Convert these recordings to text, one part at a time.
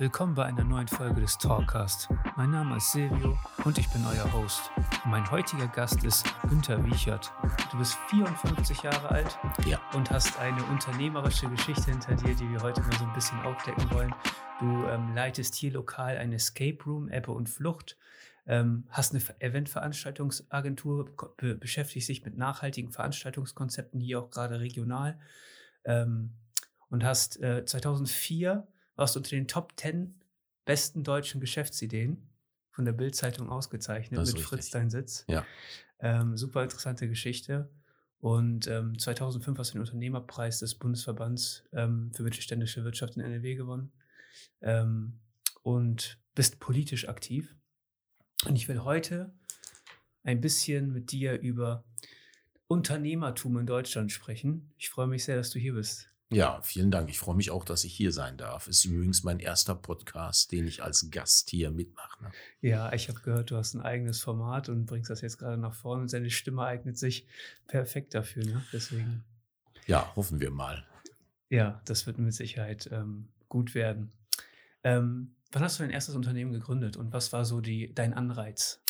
Willkommen bei einer neuen Folge des Talkcast. Mein Name ist Silvio und ich bin euer Host. mein heutiger Gast ist Günther Wiechert. Du bist 54 Jahre alt ja. und hast eine unternehmerische Geschichte hinter dir, die wir heute mal so ein bisschen aufdecken wollen. Du ähm, leitest hier lokal eine Escape Room, Ebbe und Flucht, ähm, hast eine Eventveranstaltungsagentur, be beschäftigst dich mit nachhaltigen Veranstaltungskonzepten, hier auch gerade regional. Ähm, und hast äh, 2004 warst unter den Top 10 besten deutschen Geschäftsideen von der Bild-Zeitung ausgezeichnet mit richtig. Fritz Dein Sitz. Ja. Ähm, super interessante Geschichte. Und ähm, 2005 hast du den Unternehmerpreis des Bundesverbands ähm, für mittelständische Wirtschaft in NRW gewonnen. Ähm, und bist politisch aktiv. Und ich will heute ein bisschen mit dir über Unternehmertum in Deutschland sprechen. Ich freue mich sehr, dass du hier bist. Ja, vielen Dank. Ich freue mich auch, dass ich hier sein darf. Ist übrigens mein erster Podcast, den ich als Gast hier mitmache. Ne? Ja, ich habe gehört, du hast ein eigenes Format und bringst das jetzt gerade nach vorne. Und seine Stimme eignet sich perfekt dafür. Ne? Deswegen. Ja, hoffen wir mal. Ja, das wird mit Sicherheit ähm, gut werden. Ähm, wann hast du dein erstes Unternehmen gegründet und was war so die, dein Anreiz?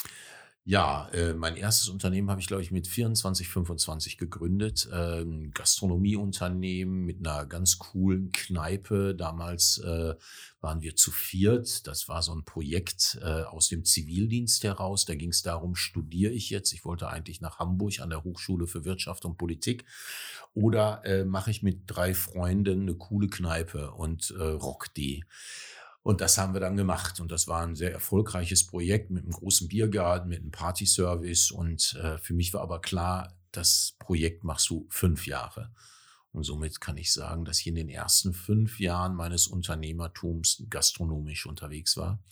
Ja, äh, mein erstes Unternehmen habe ich, glaube ich, mit 24, 25 gegründet. Äh, ein Gastronomieunternehmen mit einer ganz coolen Kneipe. Damals äh, waren wir zu viert. Das war so ein Projekt äh, aus dem Zivildienst heraus. Da ging es darum, studiere ich jetzt? Ich wollte eigentlich nach Hamburg an der Hochschule für Wirtschaft und Politik. Oder äh, mache ich mit drei Freunden eine coole Kneipe und äh, rock die? Und das haben wir dann gemacht. Und das war ein sehr erfolgreiches Projekt mit einem großen Biergarten, mit einem Partyservice. Und äh, für mich war aber klar, das Projekt machst du fünf Jahre. Und somit kann ich sagen, dass ich in den ersten fünf Jahren meines Unternehmertums gastronomisch unterwegs war.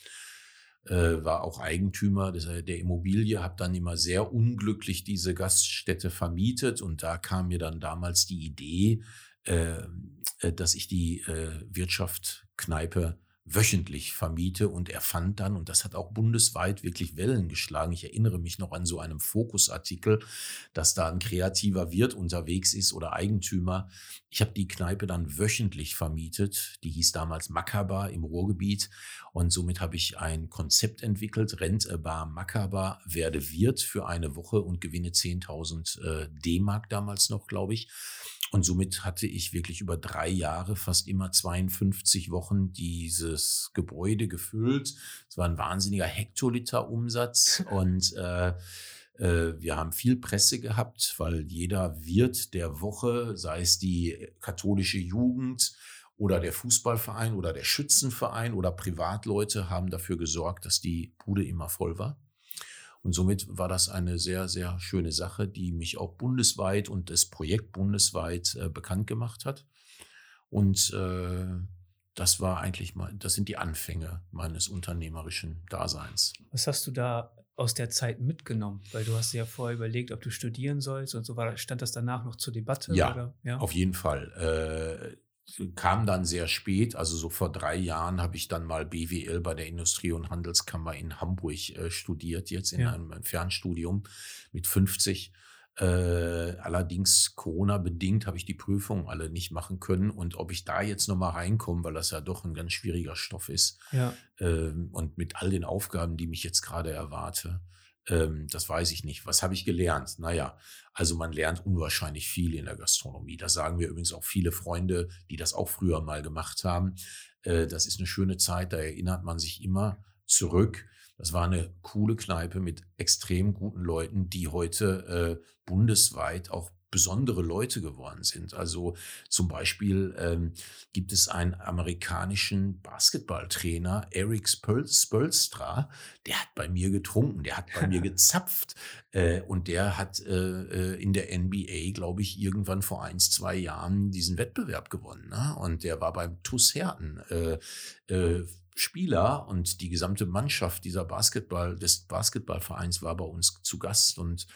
Äh, war auch Eigentümer der, der Immobilie, habe dann immer sehr unglücklich diese Gaststätte vermietet. Und da kam mir dann damals die Idee, äh, äh dass ich die äh, Wirtschaft Kneipe wöchentlich vermiete und er fand dann, und das hat auch bundesweit wirklich Wellen geschlagen, ich erinnere mich noch an so einem Fokusartikel, dass da ein kreativer Wirt unterwegs ist oder Eigentümer. Ich habe die Kneipe dann wöchentlich vermietet, die hieß damals Makaba im Ruhrgebiet und somit habe ich ein Konzept entwickelt, Rent a Bar Makaba, werde Wirt für eine Woche und gewinne 10.000 äh, D-Mark damals noch, glaube ich. Und somit hatte ich wirklich über drei Jahre, fast immer 52 Wochen, dieses Gebäude gefüllt. Es war ein wahnsinniger Hektoliter Umsatz und äh, äh, wir haben viel Presse gehabt, weil jeder Wirt der Woche, sei es die katholische Jugend oder der Fußballverein oder der Schützenverein oder Privatleute, haben dafür gesorgt, dass die Bude immer voll war. Und somit war das eine sehr, sehr schöne Sache, die mich auch bundesweit und das Projekt bundesweit äh, bekannt gemacht hat. Und äh, das war eigentlich mal, das sind die Anfänge meines unternehmerischen Daseins. Was hast du da aus der Zeit mitgenommen? Weil du hast ja vorher überlegt, ob du studieren sollst und so war, stand das danach noch zur Debatte? Ja, oder? ja? auf jeden Fall. Äh, kam dann sehr spät, also so vor drei Jahren habe ich dann mal BWL bei der Industrie- und Handelskammer in Hamburg äh, studiert, jetzt in ja. einem Fernstudium mit 50. Äh, allerdings Corona-bedingt habe ich die Prüfungen alle nicht machen können und ob ich da jetzt nochmal reinkomme, weil das ja doch ein ganz schwieriger Stoff ist ja. äh, und mit all den Aufgaben, die mich jetzt gerade erwarte, ähm, das weiß ich nicht. Was habe ich gelernt? Naja, also man lernt unwahrscheinlich viel in der Gastronomie. Das sagen wir übrigens auch viele Freunde, die das auch früher mal gemacht haben. Äh, das ist eine schöne Zeit, da erinnert man sich immer zurück. Das war eine coole Kneipe mit extrem guten Leuten, die heute äh, bundesweit auch besondere Leute geworden sind. Also zum Beispiel ähm, gibt es einen amerikanischen Basketballtrainer, Eric Spolstra, der hat bei mir getrunken, der hat bei mir gezapft äh, und der hat äh, äh in der NBA, glaube ich, irgendwann vor eins, zwei Jahren diesen Wettbewerb gewonnen. Ne? Und der war beim TuS Herten. Äh, äh, Spieler und die gesamte Mannschaft dieser Basketball, des Basketballvereins war bei uns zu Gast und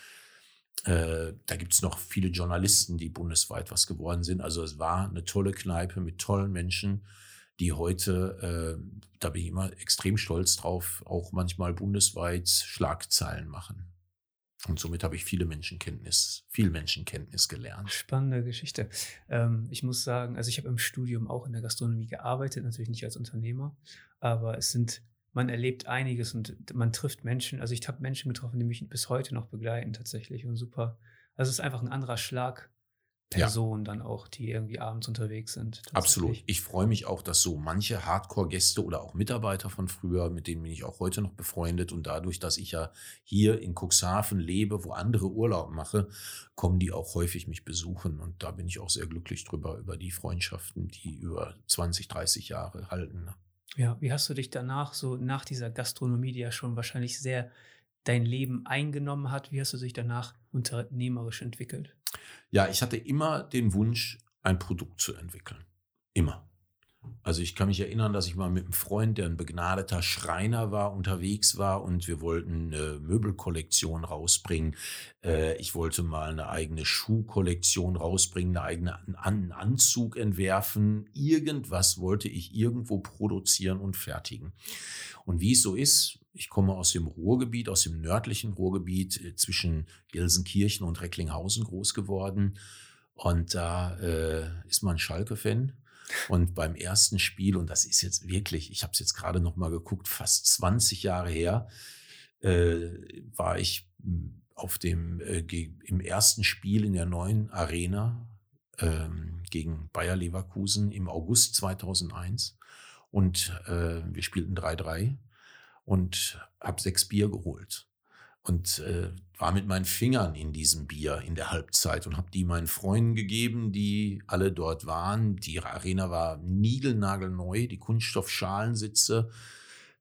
äh, da gibt es noch viele Journalisten, die bundesweit was geworden sind. Also es war eine tolle Kneipe mit tollen Menschen, die heute, äh, da bin ich immer extrem stolz drauf, auch manchmal bundesweit Schlagzeilen machen. Und somit habe ich viele Menschenkenntnis, viel Menschenkenntnis gelernt. Spannende Geschichte. Ähm, ich muss sagen, also ich habe im Studium auch in der Gastronomie gearbeitet, natürlich nicht als Unternehmer, aber es sind, man erlebt einiges und man trifft Menschen. Also ich habe Menschen getroffen, die mich bis heute noch begleiten tatsächlich und super. Also es ist einfach ein anderer Schlag Personen ja. dann auch, die irgendwie abends unterwegs sind. Absolut. Ich freue mich auch, dass so manche Hardcore-Gäste oder auch Mitarbeiter von früher, mit denen bin ich auch heute noch befreundet und dadurch, dass ich ja hier in Cuxhaven lebe, wo andere Urlaub mache, kommen die auch häufig mich besuchen und da bin ich auch sehr glücklich drüber, über die Freundschaften, die über 20, 30 Jahre halten. Ja, wie hast du dich danach, so nach dieser Gastronomie, die ja schon wahrscheinlich sehr dein Leben eingenommen hat, wie hast du dich danach unternehmerisch entwickelt? Ja, ich hatte immer den Wunsch, ein Produkt zu entwickeln. Immer. Also ich kann mich erinnern, dass ich mal mit einem Freund, der ein begnadeter Schreiner war, unterwegs war und wir wollten eine Möbelkollektion rausbringen. Äh, ich wollte mal eine eigene Schuhkollektion rausbringen, eine eigene einen Anzug entwerfen. Irgendwas wollte ich irgendwo produzieren und fertigen. Und wie es so ist, ich komme aus dem Ruhrgebiet, aus dem nördlichen Ruhrgebiet äh, zwischen Gelsenkirchen und Recklinghausen groß geworden. Und da äh, ist man Schalke-Fan. Und beim ersten Spiel, und das ist jetzt wirklich, ich habe es jetzt gerade noch mal geguckt, fast 20 Jahre her, äh, war ich hm, auf dem äh, im ersten Spiel in der neuen Arena ähm, gegen Bayer Leverkusen im August 2001 und äh, wir spielten 3-3 und habe sechs Bier geholt. Und äh, war mit meinen Fingern in diesem Bier in der Halbzeit und habe die meinen Freunden gegeben, die alle dort waren. Die Arena war niegelnagelneu, die Kunststoffschalensitze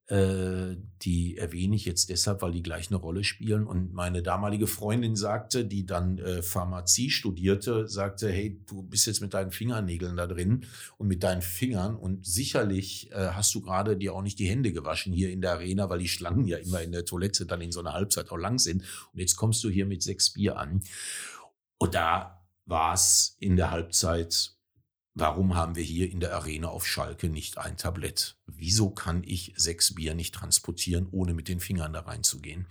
äh, die erwähne ich jetzt deshalb, weil die gleich eine Rolle spielen. Und meine damalige Freundin sagte, die dann äh, Pharmazie studierte, sagte, hey, du bist jetzt mit deinen Fingernägeln da drin und mit deinen Fingern und sicherlich äh, hast du gerade dir auch nicht die Hände gewaschen hier in der Arena, weil die Schlangen ja immer in der Toilette dann in so einer Halbzeit auch lang sind. Und jetzt kommst du hier mit sechs Bier an. Und da war es in der Halbzeit Warum haben wir hier in der Arena auf Schalke nicht ein Tablett? Wieso kann ich sechs Bier nicht transportieren, ohne mit den Fingern da reinzugehen?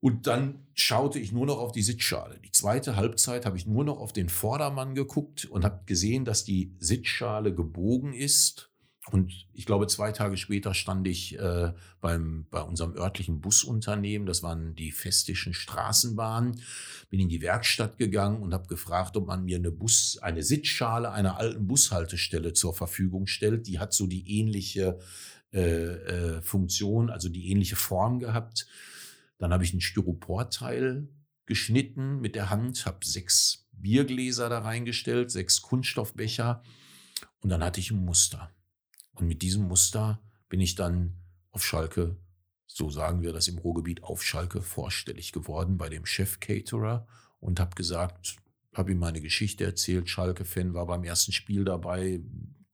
Und dann schaute ich nur noch auf die Sitzschale. Die zweite Halbzeit habe ich nur noch auf den Vordermann geguckt und habe gesehen, dass die Sitzschale gebogen ist und ich glaube, zwei Tage später stand ich äh, beim, bei unserem örtlichen Busunternehmen, das waren die Festischen Straßenbahnen, bin in die Werkstatt gegangen und habe gefragt, ob man mir eine Bus, eine Sitzschale einer alten Bushaltestelle zur Verfügung stellt. Die hat so die ähnliche äh, äh, Funktion, also die ähnliche Form gehabt. Dann habe ich ein Styroporteil geschnitten mit der Hand, habe sechs Biergläser da reingestellt, sechs Kunststoffbecher und dann hatte ich ein Muster. Und mit diesem Muster bin ich dann auf Schalke, so sagen wir das im Ruhrgebiet, auf Schalke vorstellig geworden bei dem Chef-Caterer und habe gesagt, habe ihm meine Geschichte erzählt, Schalke-Fan war beim ersten Spiel dabei,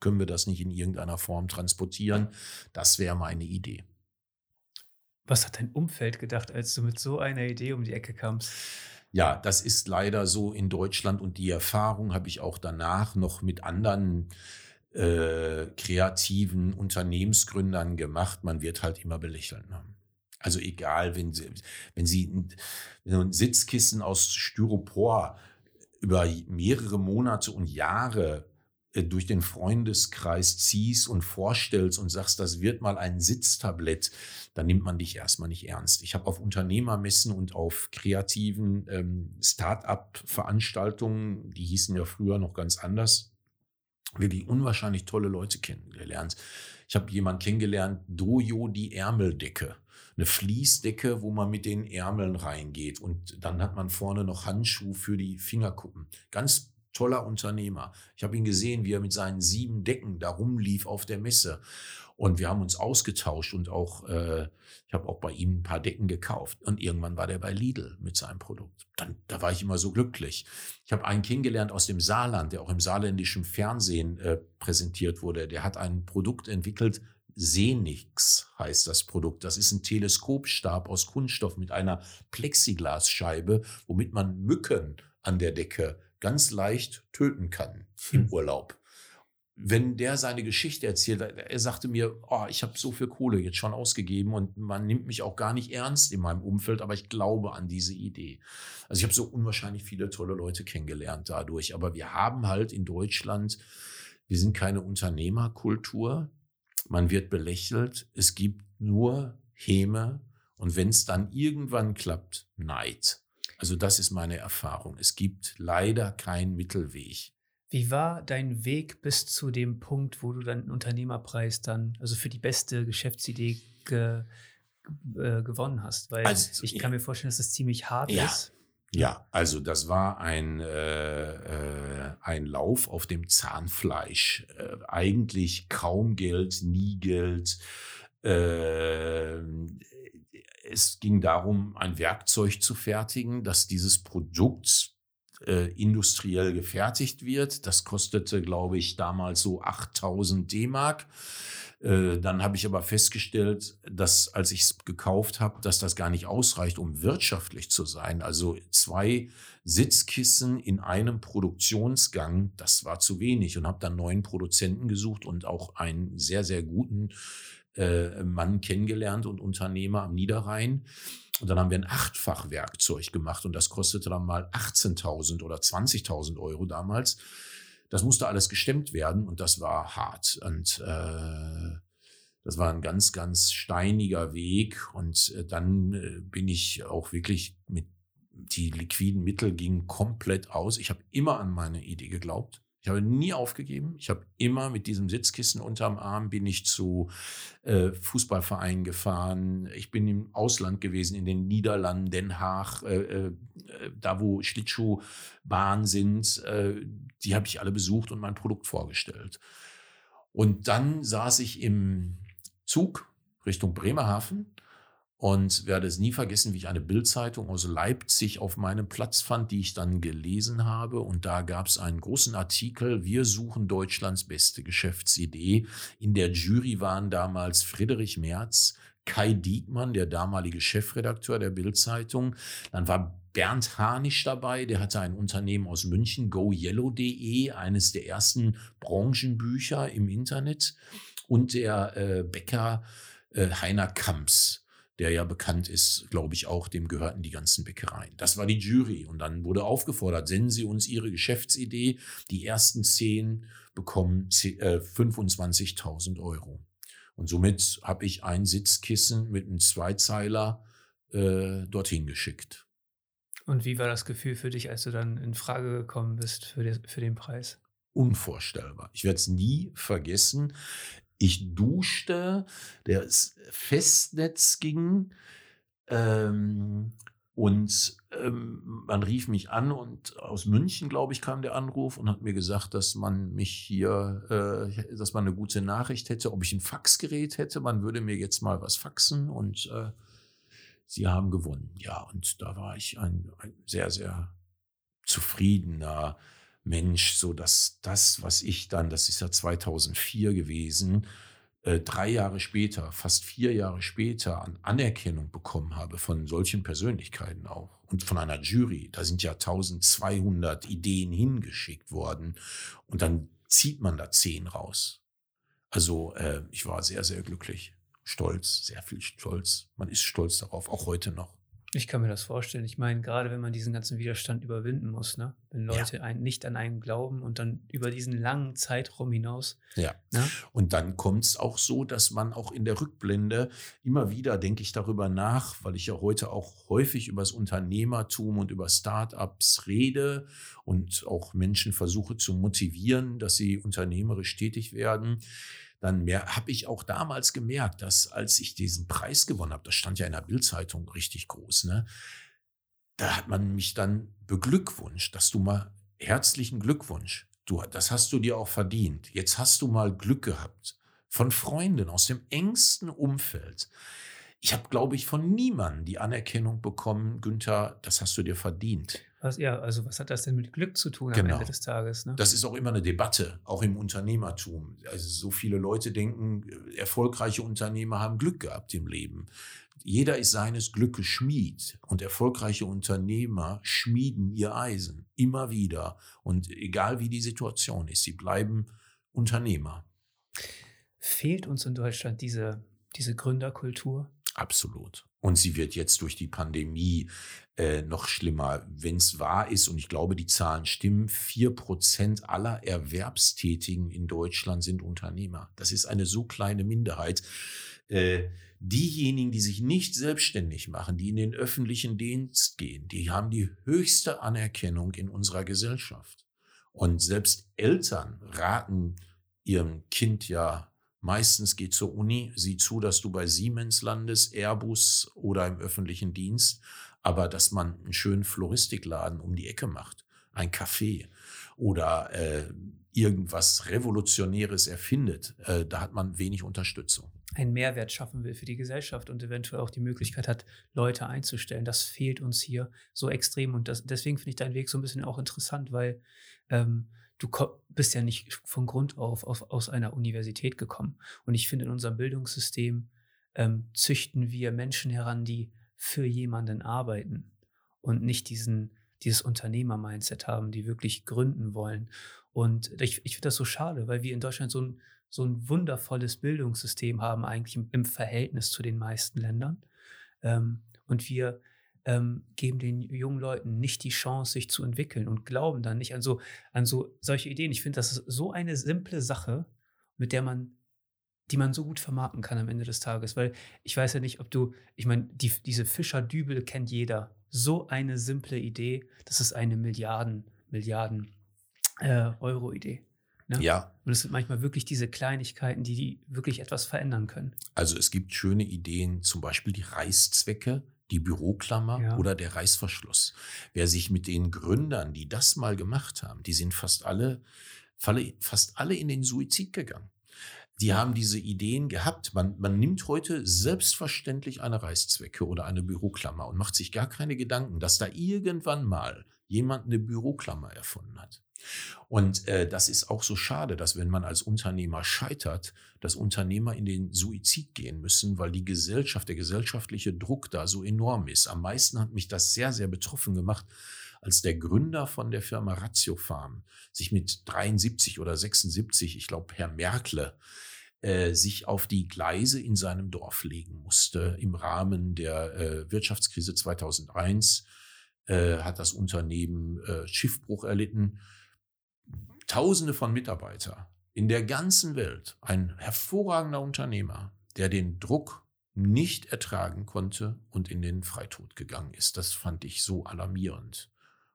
können wir das nicht in irgendeiner Form transportieren? Das wäre meine Idee. Was hat dein Umfeld gedacht, als du mit so einer Idee um die Ecke kamst? Ja, das ist leider so in Deutschland und die Erfahrung habe ich auch danach noch mit anderen äh, kreativen Unternehmensgründern gemacht, man wird halt immer belächeln. Ne? Also egal, wenn Sie, wenn Sie ein, ein Sitzkissen aus Styropor über mehrere Monate und Jahre äh, durch den Freundeskreis ziehst und vorstellst und sagst, das wird mal ein Sitztablett, dann nimmt man dich erstmal nicht ernst. Ich habe auf Unternehmermessen und auf kreativen ähm, Start-up-Veranstaltungen, die hießen ja früher noch ganz anders, wirklich unwahrscheinlich tolle Leute kennengelernt. Ich habe jemanden kennengelernt, Dojo die Ärmeldecke. Eine Fließdecke, wo man mit den Ärmeln reingeht. Und dann hat man vorne noch Handschuhe für die Fingerkuppen. Ganz toller Unternehmer. Ich habe ihn gesehen, wie er mit seinen sieben Decken da rumlief auf der Messe. Und wir haben uns ausgetauscht und auch, äh, ich habe auch bei ihm ein paar Decken gekauft. Und irgendwann war der bei Lidl mit seinem Produkt. Dann, da war ich immer so glücklich. Ich habe einen kennengelernt aus dem Saarland, der auch im saarländischen Fernsehen äh, präsentiert wurde. Der hat ein Produkt entwickelt, Senix heißt das Produkt. Das ist ein Teleskopstab aus Kunststoff mit einer Plexiglasscheibe, womit man Mücken an der Decke ganz leicht töten kann im hm. Urlaub. Wenn der seine Geschichte erzählt, er sagte mir, oh, ich habe so viel Kohle jetzt schon ausgegeben und man nimmt mich auch gar nicht ernst in meinem Umfeld, aber ich glaube an diese Idee. Also ich habe so unwahrscheinlich viele tolle Leute kennengelernt dadurch, aber wir haben halt in Deutschland, wir sind keine Unternehmerkultur, man wird belächelt, es gibt nur Häme und wenn es dann irgendwann klappt, Neid. Also das ist meine Erfahrung. Es gibt leider keinen Mittelweg. Wie war dein Weg bis zu dem Punkt, wo du dann einen Unternehmerpreis dann, also für die beste Geschäftsidee ge, äh, gewonnen hast? Weil also, ich kann mir vorstellen, dass das ziemlich hart ja. ist. Ja, also das war ein, äh, äh, ein Lauf auf dem Zahnfleisch. Äh, eigentlich kaum Geld, nie Geld. Äh, es ging darum, ein Werkzeug zu fertigen, dass dieses Produkt äh, industriell gefertigt wird. Das kostete, glaube ich, damals so 8000 D-Mark. Äh, dann habe ich aber festgestellt, dass als ich es gekauft habe, dass das gar nicht ausreicht, um wirtschaftlich zu sein. Also zwei Sitzkissen in einem Produktionsgang, das war zu wenig und habe dann neuen Produzenten gesucht und auch einen sehr, sehr guten äh, Mann kennengelernt und Unternehmer am Niederrhein. Und dann haben wir ein Achtfach-Werkzeug gemacht und das kostete dann mal 18.000 oder 20.000 Euro damals. Das musste alles gestemmt werden und das war hart. Und äh, das war ein ganz, ganz steiniger Weg. Und äh, dann äh, bin ich auch wirklich mit die liquiden Mittel gingen komplett aus. Ich habe immer an meine Idee geglaubt. Ich habe nie aufgegeben. Ich habe immer mit diesem Sitzkissen unterm Arm bin ich zu äh, Fußballvereinen gefahren. Ich bin im Ausland gewesen, in den Niederlanden, Den Haag, äh, äh, da wo Schlittschuhbahnen sind. Äh, die habe ich alle besucht und mein Produkt vorgestellt. Und dann saß ich im Zug Richtung Bremerhaven und werde es nie vergessen, wie ich eine Bildzeitung aus Leipzig auf meinem Platz fand, die ich dann gelesen habe. Und da gab es einen großen Artikel, wir suchen Deutschlands beste Geschäftsidee. In der Jury waren damals Friedrich Merz, Kai Diekmann, der damalige Chefredakteur der Bildzeitung. Dann war Bernd Hanisch dabei, der hatte ein Unternehmen aus München, goyellow.de, eines der ersten Branchenbücher im Internet. Und der äh, Bäcker äh, Heiner Kamps der ja bekannt ist, glaube ich auch, dem gehörten die ganzen Bäckereien. Das war die Jury und dann wurde aufgefordert, senden Sie uns Ihre Geschäftsidee. Die ersten zehn bekommen 25.000 äh, Euro. Und somit habe ich ein Sitzkissen mit einem Zweizeiler äh, dorthin geschickt. Und wie war das Gefühl für dich, als du dann in Frage gekommen bist für, die, für den Preis? Unvorstellbar. Ich werde es nie vergessen. Ich duschte, das Festnetz ging ähm, und ähm, man rief mich an und aus München, glaube ich, kam der Anruf und hat mir gesagt, dass man mich hier, äh, dass man eine gute Nachricht hätte, ob ich ein Faxgerät hätte. Man würde mir jetzt mal was faxen und äh, sie haben gewonnen. Ja, und da war ich ein, ein sehr, sehr zufriedener Mensch, so dass das, was ich dann, das ist ja 2004 gewesen, äh, drei Jahre später, fast vier Jahre später an Anerkennung bekommen habe von solchen Persönlichkeiten auch und von einer Jury. Da sind ja 1200 Ideen hingeschickt worden und dann zieht man da zehn raus. Also äh, ich war sehr, sehr glücklich, stolz, sehr viel stolz. Man ist stolz darauf, auch heute noch. Ich kann mir das vorstellen. Ich meine, gerade wenn man diesen ganzen Widerstand überwinden muss, ne? wenn Leute ja. ein, nicht an einen glauben und dann über diesen langen Zeitraum hinaus. Ja. Ne? Und dann kommt es auch so, dass man auch in der Rückblende immer wieder, denke ich darüber nach, weil ich ja heute auch häufig über das Unternehmertum und über Startups rede und auch Menschen versuche zu motivieren, dass sie unternehmerisch tätig werden dann mehr habe ich auch damals gemerkt, dass als ich diesen Preis gewonnen habe, das stand ja in der Bildzeitung richtig groß, ne? Da hat man mich dann beglückwünscht, dass du mal herzlichen Glückwunsch. Du, das hast du dir auch verdient. Jetzt hast du mal Glück gehabt von Freunden aus dem engsten Umfeld. Ich habe, glaube ich, von niemandem die Anerkennung bekommen, Günther, das hast du dir verdient. Was, ja, also was hat das denn mit Glück zu tun genau. am Ende des Tages? Ne? Das ist auch immer eine Debatte, auch im Unternehmertum. Also so viele Leute denken, erfolgreiche Unternehmer haben Glück gehabt im Leben. Jeder ist seines Glückes Schmied und erfolgreiche Unternehmer schmieden ihr Eisen immer wieder. Und egal wie die Situation ist, sie bleiben Unternehmer. Fehlt uns in Deutschland diese, diese Gründerkultur? Absolut. Und sie wird jetzt durch die Pandemie äh, noch schlimmer. Wenn es wahr ist, und ich glaube, die Zahlen stimmen, vier Prozent aller Erwerbstätigen in Deutschland sind Unternehmer. Das ist eine so kleine Minderheit. Äh, diejenigen, die sich nicht selbstständig machen, die in den öffentlichen Dienst gehen, die haben die höchste Anerkennung in unserer Gesellschaft. Und selbst Eltern raten ihrem Kind ja Meistens geht zur Uni, sieh zu, dass du bei Siemens landest, Airbus oder im öffentlichen Dienst, aber dass man einen schönen Floristikladen um die Ecke macht, ein Café oder äh, irgendwas Revolutionäres erfindet, äh, da hat man wenig Unterstützung. Einen Mehrwert schaffen will für die Gesellschaft und eventuell auch die Möglichkeit hat, Leute einzustellen. Das fehlt uns hier so extrem und das, deswegen finde ich deinen Weg so ein bisschen auch interessant, weil ähm, du bist ja nicht von Grund auf, auf aus einer Universität gekommen. Und ich finde, in unserem Bildungssystem ähm, züchten wir Menschen heran, die für jemanden arbeiten und nicht diesen, dieses Unternehmer-Mindset haben, die wirklich gründen wollen. Und ich, ich finde das so schade, weil wir in Deutschland so ein, so ein wundervolles Bildungssystem haben, eigentlich im, Verhältnis zu den meisten Ländern. Ähm, und wir ähm, geben den jungen Leuten nicht die Chance, sich zu entwickeln und glauben dann nicht an so, an so solche Ideen. Ich finde, das ist so eine simple Sache, mit der man, die man so gut vermarkten kann am Ende des Tages. Weil ich weiß ja nicht, ob du, ich meine, die, diese Fischerdübel kennt jeder. So eine simple Idee, das ist eine Milliarden, Milliarden äh, Euro-Idee. Ne? Ja. Und es sind manchmal wirklich diese Kleinigkeiten, die, die wirklich etwas verändern können. Also es gibt schöne Ideen, zum Beispiel die Reißzwecke die Büroklammer ja. oder der Reißverschluss. Wer sich mit den Gründern, die das mal gemacht haben, die sind fast alle, fast alle in den Suizid gegangen. Die haben diese Ideen gehabt. Man, man nimmt heute selbstverständlich eine Reißzwecke oder eine Büroklammer und macht sich gar keine Gedanken, dass da irgendwann mal jemand eine Büroklammer erfunden hat. Und äh, das ist auch so schade, dass wenn man als Unternehmer scheitert, dass Unternehmer in den Suizid gehen müssen, weil die Gesellschaft, der gesellschaftliche Druck da so enorm ist. Am meisten hat mich das sehr, sehr betroffen gemacht, als der Gründer von der Firma Ratio Farm sich mit 73 oder 76, ich glaube Herr Merkle, äh, sich auf die Gleise in seinem Dorf legen musste im Rahmen der äh, Wirtschaftskrise 2001 äh, hat das Unternehmen äh, Schiffbruch erlitten Tausende von Mitarbeitern in der ganzen Welt, ein hervorragender Unternehmer, der den Druck nicht ertragen konnte und in den Freitod gegangen ist. Das fand ich so alarmierend.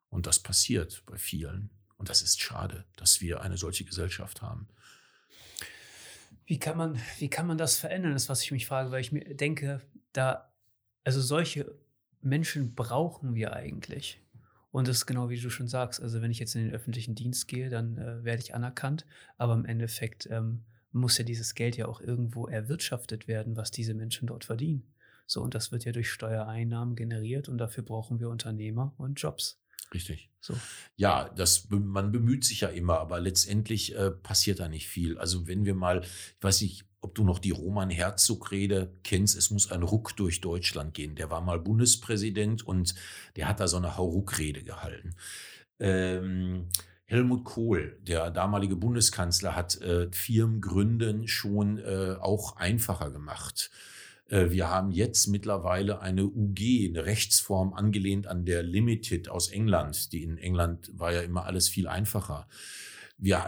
Und das passiert bei vielen. Und das ist schade, dass wir eine solche Gesellschaft haben. Wie kann man, wie kann man das verändern, das, was ich mich frage, weil ich mir denke, da, also solche Menschen brauchen wir eigentlich. Und das ist genau wie du schon sagst. Also wenn ich jetzt in den öffentlichen Dienst gehe, dann äh, werde ich anerkannt. Aber im Endeffekt ähm, muss ja dieses Geld ja auch irgendwo erwirtschaftet werden, was diese Menschen dort verdienen. So, und das wird ja durch Steuereinnahmen generiert und dafür brauchen wir Unternehmer und Jobs. Richtig. So. Ja, das, man bemüht sich ja immer, aber letztendlich äh, passiert da nicht viel. Also wenn wir mal, ich weiß nicht, ob du noch die Roman Herzog-Rede kennst, es muss ein Ruck durch Deutschland gehen. Der war mal Bundespräsident und der hat da so eine Hauruck-Rede gehalten. Ähm, Helmut Kohl, der damalige Bundeskanzler, hat äh, Firmengründen schon äh, auch einfacher gemacht. Äh, wir haben jetzt mittlerweile eine UG, eine Rechtsform angelehnt an der Limited aus England. Die in England war ja immer alles viel einfacher. Wir,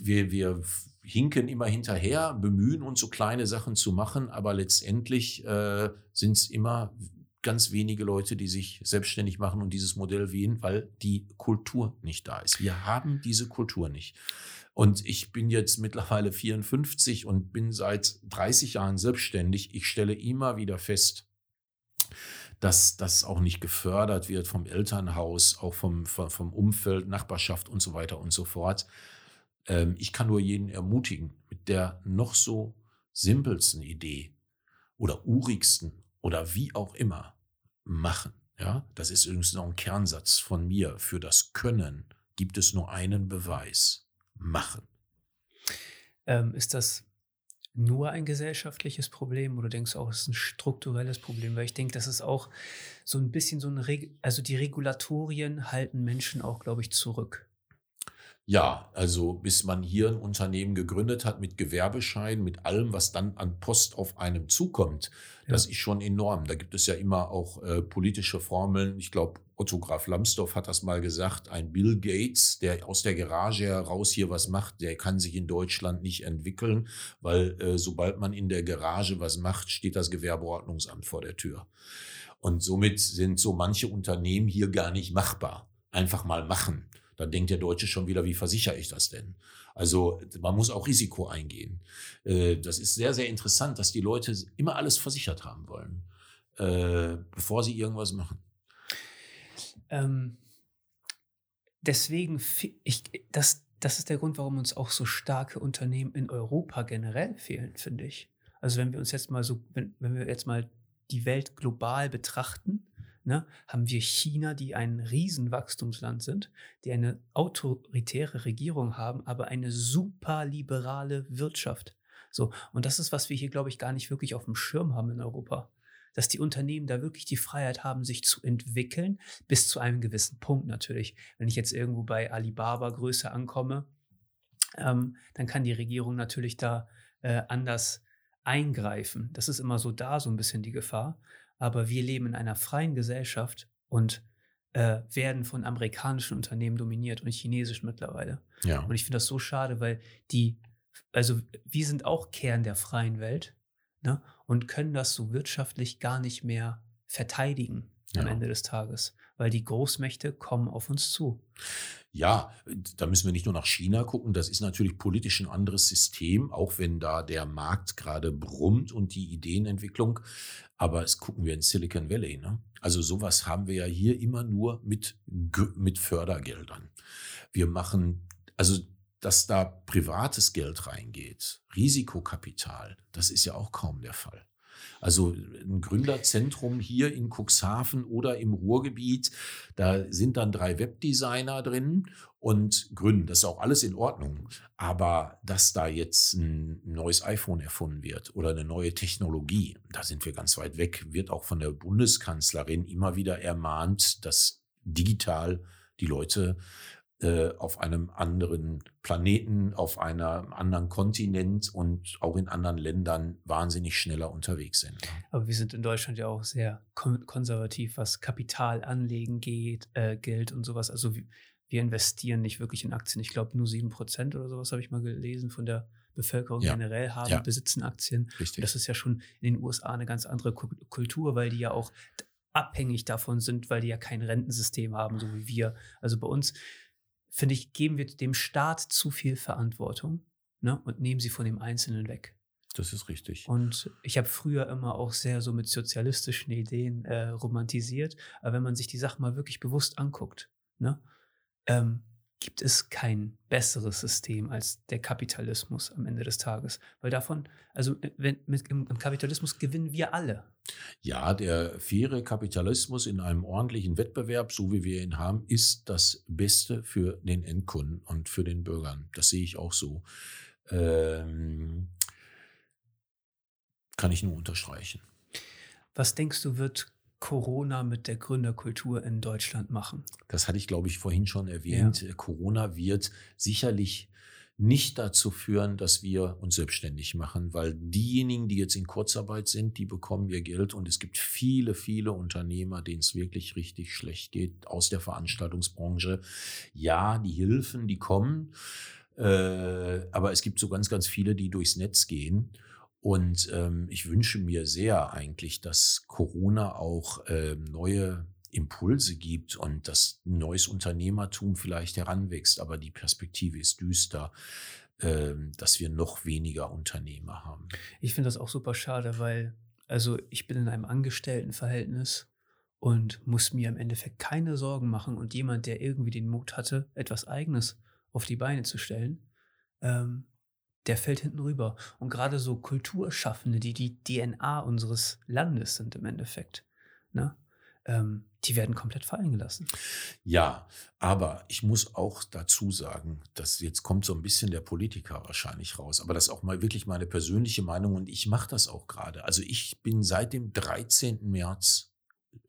wir, wir hinken immer hinterher, bemühen uns so kleine Sachen zu machen, aber letztendlich äh, sind es immer ganz wenige Leute, die sich selbstständig machen und dieses Modell wählen, weil die Kultur nicht da ist. Wir haben diese Kultur nicht. Und ich bin jetzt mittlerweile 54 und bin seit 30 Jahren selbstständig. Ich stelle immer wieder fest, dass das auch nicht gefördert wird vom Elternhaus, auch vom, vom Umfeld, Nachbarschaft und so weiter und so fort. Ähm, ich kann nur jeden ermutigen, mit der noch so simpelsten Idee oder urigsten oder wie auch immer machen. Ja, das ist übrigens noch ein Kernsatz von mir. Für das Können gibt es nur einen Beweis. Machen. Ähm, ist das nur ein gesellschaftliches Problem oder denkst du auch, es ist ein strukturelles Problem? Weil ich denke, das ist auch so ein bisschen so ein, Reg also die Regulatorien halten Menschen auch, glaube ich, zurück. Ja, also bis man hier ein Unternehmen gegründet hat mit Gewerbeschein, mit allem, was dann an Post auf einem zukommt, Ja. das ist schon enorm. Da gibt es ja immer auch äh, politische Formeln. Ich glaube, Otto Graf Lambsdorff hat das mal gesagt. Ein Bill Gates, der aus der Garage heraus hier was macht, der kann sich in Deutschland nicht entwickeln, weil äh, sobald man in der Garage was macht, steht das Gewerbeordnungsamt vor der Tür. Und somit sind so manche Unternehmen hier gar nicht machbar. Einfach mal machen. Da denkt der Deutsche schon wieder, wie versichere ich das denn? Also man muss auch Risiko eingehen. Äh, Das ist sehr, sehr interessant, dass die Leute immer alles versichert haben wollen, äh, bevor sie irgendwas machen. Ähm, deswegen, ich, das, das ist der Grund, warum uns auch so starke Unternehmen in Europa generell fehlen, finde ich. Also wenn wir uns jetzt mal so, wenn, wenn wir jetzt mal die Welt global betrachten, ne, haben wir China, die ein Riesenwachstumsland sind, die eine autoritäre Regierung haben, aber eine super liberale Wirtschaft. So, und das ist, was wir hier, glaube ich, gar nicht wirklich auf dem Schirm haben in Europa. Dass die Unternehmen da wirklich die Freiheit haben, sich zu entwickeln, bis zu einem gewissen Punkt natürlich. Wenn ich jetzt irgendwo bei Alibaba Größe ankomme, ähm, dann kann die Regierung natürlich da äh, anders eingreifen. Das ist immer so da, so ein bisschen die Gefahr. Aber wir leben in einer freien Gesellschaft und äh, werden von amerikanischen Unternehmen dominiert und chinesisch mittlerweile. Ja. Und ich finde das so schade, weil die, also wir sind auch Kern der freien Welt ne, und können das so wirtschaftlich gar nicht mehr verteidigen am Ja. Ende des Tages, weil die Großmächte kommen auf uns zu. Ja, da müssen wir nicht nur nach China gucken. Das ist natürlich politisch ein anderes System, auch wenn da der Markt gerade brummt und die Ideenentwicklung. Aber es gucken wir in Silicon Valley. Ne? Also sowas haben wir ja hier immer nur mit, mit Fördergeldern. Wir machen, also dass da privates Geld reingeht, Risikokapital, das ist ja auch kaum der Fall. Also ein Gründerzentrum hier in Cuxhaven oder im Ruhrgebiet, da sind dann drei Webdesigner drin und gründen. Das ist auch alles in Ordnung. Aber dass da jetzt ein neues iPhone erfunden wird oder eine neue Technologie, da sind wir ganz weit weg, wird auch von der Bundeskanzlerin immer wieder ermahnt, dass digital die Leute äh, auf einem anderen Planeten, auf einem anderen Kontinent und auch in anderen Ländern wahnsinnig schneller unterwegs sind. Aber wir sind in Deutschland ja auch sehr kon konservativ, was Kapitalanlegen geht, äh, Geld und sowas. Also wir, investieren nicht wirklich in Aktien. Ich glaube, nur 7% oder sowas habe ich mal gelesen von der Bevölkerung Ja. generell haben, Ja. besitzen Aktien. Richtig. Und das ist ja schon in den USA eine ganz andere Ku- Kultur, weil die ja auch abhängig davon sind, weil die ja kein Rentensystem haben, so wie wir. Also bei uns, finde ich, geben wir dem Staat zu viel Verantwortung ne, und nehmen sie von dem Einzelnen weg. Das ist richtig. Und ich habe früher immer auch sehr so mit sozialistischen Ideen äh, romantisiert. Aber wenn man sich die Sachen mal wirklich bewusst anguckt, ne, ähm, gibt es kein besseres System als der Kapitalismus am Ende des Tages. Weil davon, also äh, wenn, mit, im, im Kapitalismus gewinnen wir alle. Ja, der faire Kapitalismus in einem ordentlichen Wettbewerb, so wie wir ihn haben, ist das Beste für den Endkunden und für den Bürgern. Das sehe ich auch so. Ähm, kann ich nur unterstreichen. Was denkst du, wird Corona mit der Gründerkultur in Deutschland machen? Das hatte ich, glaube ich, vorhin schon erwähnt. Corona wird sicherlich nicht dazu führen, dass wir uns selbstständig machen, weil diejenigen, die jetzt in Kurzarbeit sind, die bekommen ihr Geld und es gibt viele, viele Unternehmer, denen es wirklich richtig schlecht geht aus der Veranstaltungsbranche. Ja, die Hilfen, die kommen, äh, aber es gibt so ganz, ganz viele, die durchs Netz gehen. Und ähm, ich wünsche mir sehr eigentlich, dass Corona auch ähm, neue Impulse gibt und dass neues Unternehmertum vielleicht heranwächst. Aber die Perspektive ist düster, ähm, dass wir noch weniger Unternehmer haben. Ich finde das auch super schade, weil, also ich bin in einem Angestelltenverhältnis und muss mir im Endeffekt keine Sorgen machen. Und jemand, der irgendwie den Mut hatte, etwas Eigenes auf die Beine zu stellen, ähm, der fällt hinten rüber. Und gerade so Kulturschaffende, die die DNA unseres Landes sind im Endeffekt, ne? ähm, die werden komplett fallen gelassen. Ja, aber ich muss auch dazu sagen, dass jetzt kommt so ein bisschen der Politiker wahrscheinlich raus, aber das ist auch mal wirklich meine persönliche Meinung und ich mache das auch gerade. Also ich bin seit dem 13. März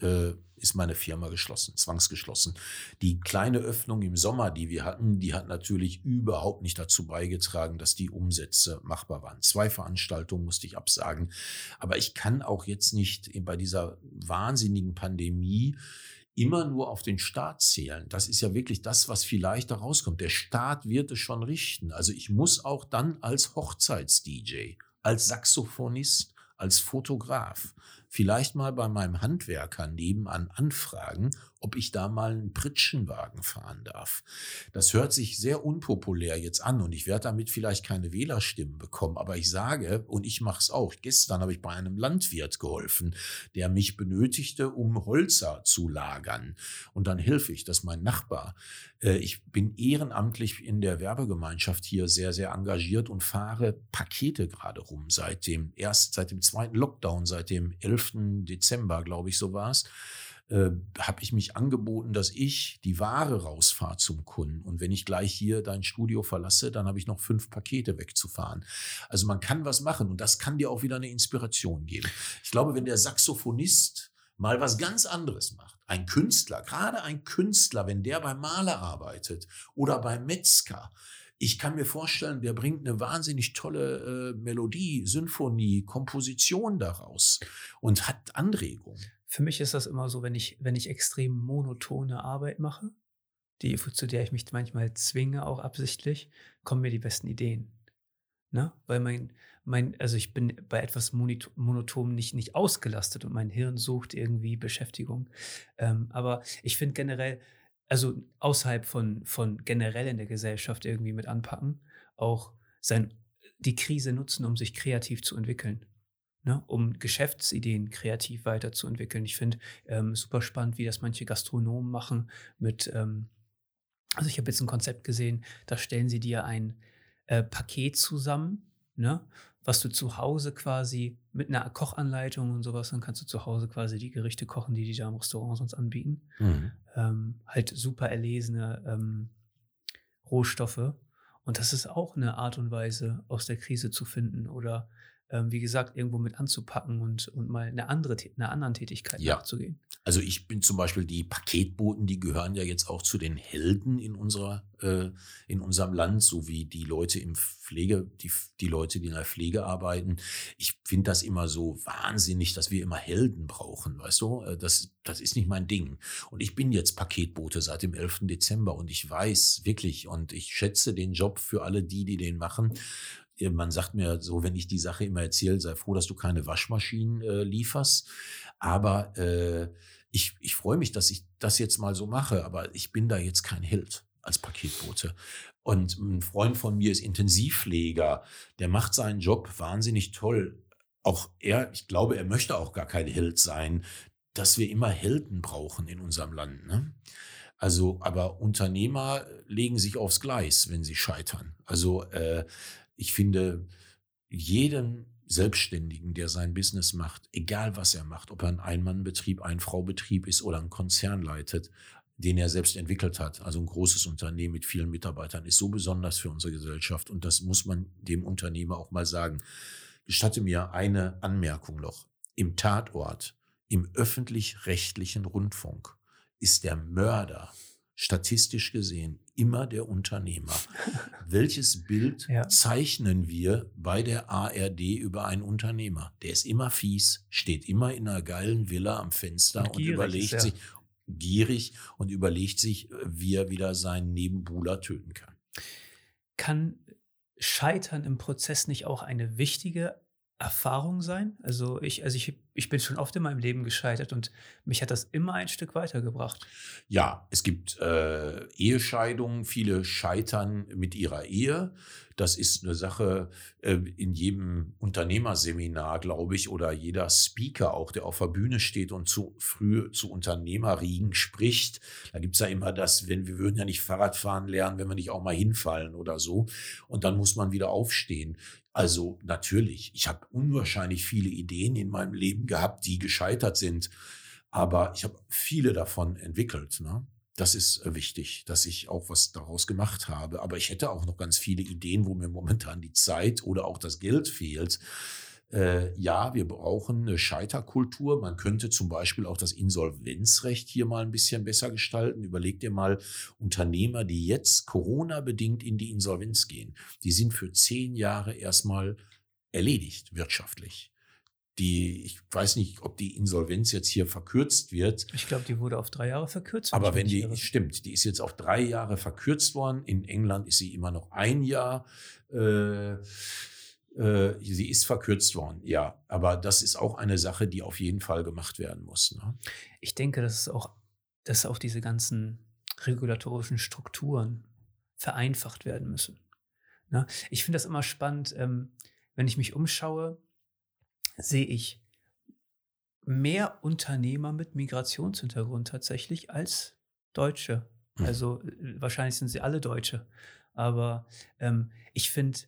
äh, ist meine Firma geschlossen, zwangsgeschlossen. Die kleine Öffnung im Sommer, die wir hatten, die hat natürlich überhaupt nicht dazu beigetragen, dass die Umsätze machbar waren. Zwei Veranstaltungen musste ich absagen. Aber ich kann auch jetzt nicht bei dieser wahnsinnigen Pandemie immer nur auf den Staat zählen. Das ist ja wirklich das, was vielleicht da rauskommt. Der Staat wird es schon richten. Also ich muss auch dann als Hochzeits-DJ, als Saxophonist, als Fotograf vielleicht mal bei meinem Handwerker nebenan anfragen, ob ich da mal einen Pritschenwagen fahren darf. Das hört sich sehr unpopulär jetzt an und ich werde damit vielleicht keine Wählerstimmen bekommen, aber ich sage, und ich mache es auch, gestern habe ich bei einem Landwirt geholfen, der mich benötigte, um Holzer zu lagern. Und dann helfe ich, dass mein Nachbar. Äh, ich bin ehrenamtlich in der Werbegemeinschaft hier sehr, sehr engagiert und fahre Pakete gerade rum seit dem erst seit dem zweiten Lockdown, seit dem 11. Dezember, glaube ich, so war es äh, habe ich mich angeboten, dass ich die Ware rausfahre zum Kunden. Und wenn ich gleich hier dein Studio verlasse, dann habe ich noch fünf Pakete wegzufahren. Also man kann was machen und das kann dir auch wieder eine Inspiration geben. Ich glaube, wenn der Saxophonist mal was ganz anderes macht, ein Künstler, gerade ein Künstler, wenn der beim Maler arbeitet oder beim Metzger, ich kann mir vorstellen, der bringt eine wahnsinnig tolle äh, Melodie, Symphonie, Komposition daraus und hat Anregungen. Für mich ist das immer so, wenn ich, wenn ich extrem monotone Arbeit mache, die, zu der ich mich manchmal zwinge, auch absichtlich, kommen mir die besten Ideen. Ne? Weil mein, mein, also ich bin bei etwas Monoton nicht, nicht ausgelastet und mein Hirn sucht irgendwie Beschäftigung. Ähm, aber ich finde generell, also außerhalb von, von generell in der Gesellschaft irgendwie mit anpacken, auch sein, die Krise nutzen, um sich kreativ zu entwickeln ne, um Geschäftsideen kreativ weiterzuentwickeln. Ich finde ähm, super spannend, wie das manche Gastronomen machen mit, ähm, also ich habe jetzt ein Konzept gesehen, da stellen sie dir ein äh, Paket zusammen, ne, was du zu Hause quasi mit einer Kochanleitung und sowas, dann kannst du zu Hause quasi die Gerichte kochen, die die da im Restaurant sonst anbieten. Mhm. Ähm, halt super erlesene ähm, Rohstoffe. Und das ist auch eine Art und Weise, aus der Krise zu finden oder wie gesagt, irgendwo mit anzupacken und, und mal eine andere, eine anderen Tätigkeit ja. nachzugehen. Also ich bin zum Beispiel die Paketboten, die gehören ja jetzt auch zu den Helden in unserer, äh, in unserem Land, so wie die Leute im Pflege, die, die Leute, die in der Pflege arbeiten. Ich finde das immer so wahnsinnig, dass wir immer Helden brauchen, weißt du? Äh, das, das ist nicht mein Ding. Und ich bin jetzt Paketbote seit dem 11. Dezember und ich weiß wirklich und ich schätze den Job für alle die, die den machen man sagt mir so, wenn ich die Sache immer erzähle, sei froh, dass du keine Waschmaschinen äh, lieferst. Aber äh, ich, ich freue mich, dass ich das jetzt mal so mache, aber ich bin da jetzt kein Held als Paketbote. Und ein Freund von mir ist Intensivpfleger, der macht seinen Job wahnsinnig toll. Auch er, ich glaube, er möchte auch gar kein Held sein, dass wir immer Helden brauchen in unserem Land. Ne? Also, aber Unternehmer legen sich aufs Gleis, wenn sie scheitern. Also äh, ich finde, jeden Selbstständigen, der sein Business macht, egal was er macht, ob er ein Ein-Mann-Betrieb, ein Frau-Betrieb ist oder einen Konzern leitet, den er selbst entwickelt hat, also ein großes Unternehmen mit vielen Mitarbeitern, ist so besonders für unsere Gesellschaft. Und das muss man dem Unternehmer auch mal sagen. Gestatte mir eine Anmerkung noch. Im Tatort, im öffentlich-rechtlichen Rundfunk ist der Mörder statistisch gesehen immer der Unternehmer. Welches Bild ja. zeichnen wir bei der ARD über einen Unternehmer? Der ist immer fies, steht immer in einer geilen Villa am Fenster und, und überlegt ist, sich, gierig und überlegt sich, wie er wieder seinen Nebenbuhler töten kann. Kann Scheitern im Prozess nicht auch eine wichtige Erfahrung sein? Also ich, also ich, ich bin schon oft in meinem Leben gescheitert und mich hat das immer ein Stück weitergebracht. Ja, es gibt äh, Ehescheidungen, viele scheitern mit ihrer Ehe. Das ist eine Sache äh, in jedem Unternehmerseminar, glaube ich, oder jeder Speaker auch, der auf der Bühne steht und zu früh zu Unternehmerriegen spricht. Da gibt's ja immer das, wenn wir würden ja nicht Fahrrad fahren lernen, wenn wir nicht auch mal hinfallen oder so. Und dann muss man wieder aufstehen. Also natürlich, ich habe unwahrscheinlich viele Ideen in meinem Leben gehabt, die gescheitert sind, aber ich habe viele davon entwickelt. Ne? Das ist äh, wichtig, dass ich auch was daraus gemacht habe. Aber ich hätte auch noch ganz viele Ideen, wo mir momentan die Zeit oder auch das Geld fehlt. Äh, ja, wir brauchen eine Scheiterkultur. Man könnte zum Beispiel auch das Insolvenzrecht hier mal ein bisschen besser gestalten. Überleg dir mal Unternehmer, die jetzt Corona-bedingt in die Insolvenz gehen. Die sind für zehn Jahre erstmal erledigt wirtschaftlich die, ich weiß nicht, ob die Insolvenz jetzt hier verkürzt wird. Ich glaube, die wurde auf drei Jahre verkürzt. Aber wenn die, stimmt, die ist jetzt auf drei Jahre verkürzt worden. In England ist sie immer noch ein Jahr. Äh, äh, sie ist verkürzt worden, ja. Aber das ist auch eine Sache, die auf jeden Fall gemacht werden muss. Ne? Ich denke, dass es auch, dass auch diese ganzen regulatorischen Strukturen vereinfacht werden müssen. Ne? Ich finde das immer spannend, ähm, wenn ich mich umschaue sehe ich mehr Unternehmer mit Migrationshintergrund tatsächlich als Deutsche. Hm. Also äh, wahrscheinlich sind sie alle Deutsche. Aber ähm, ich finde,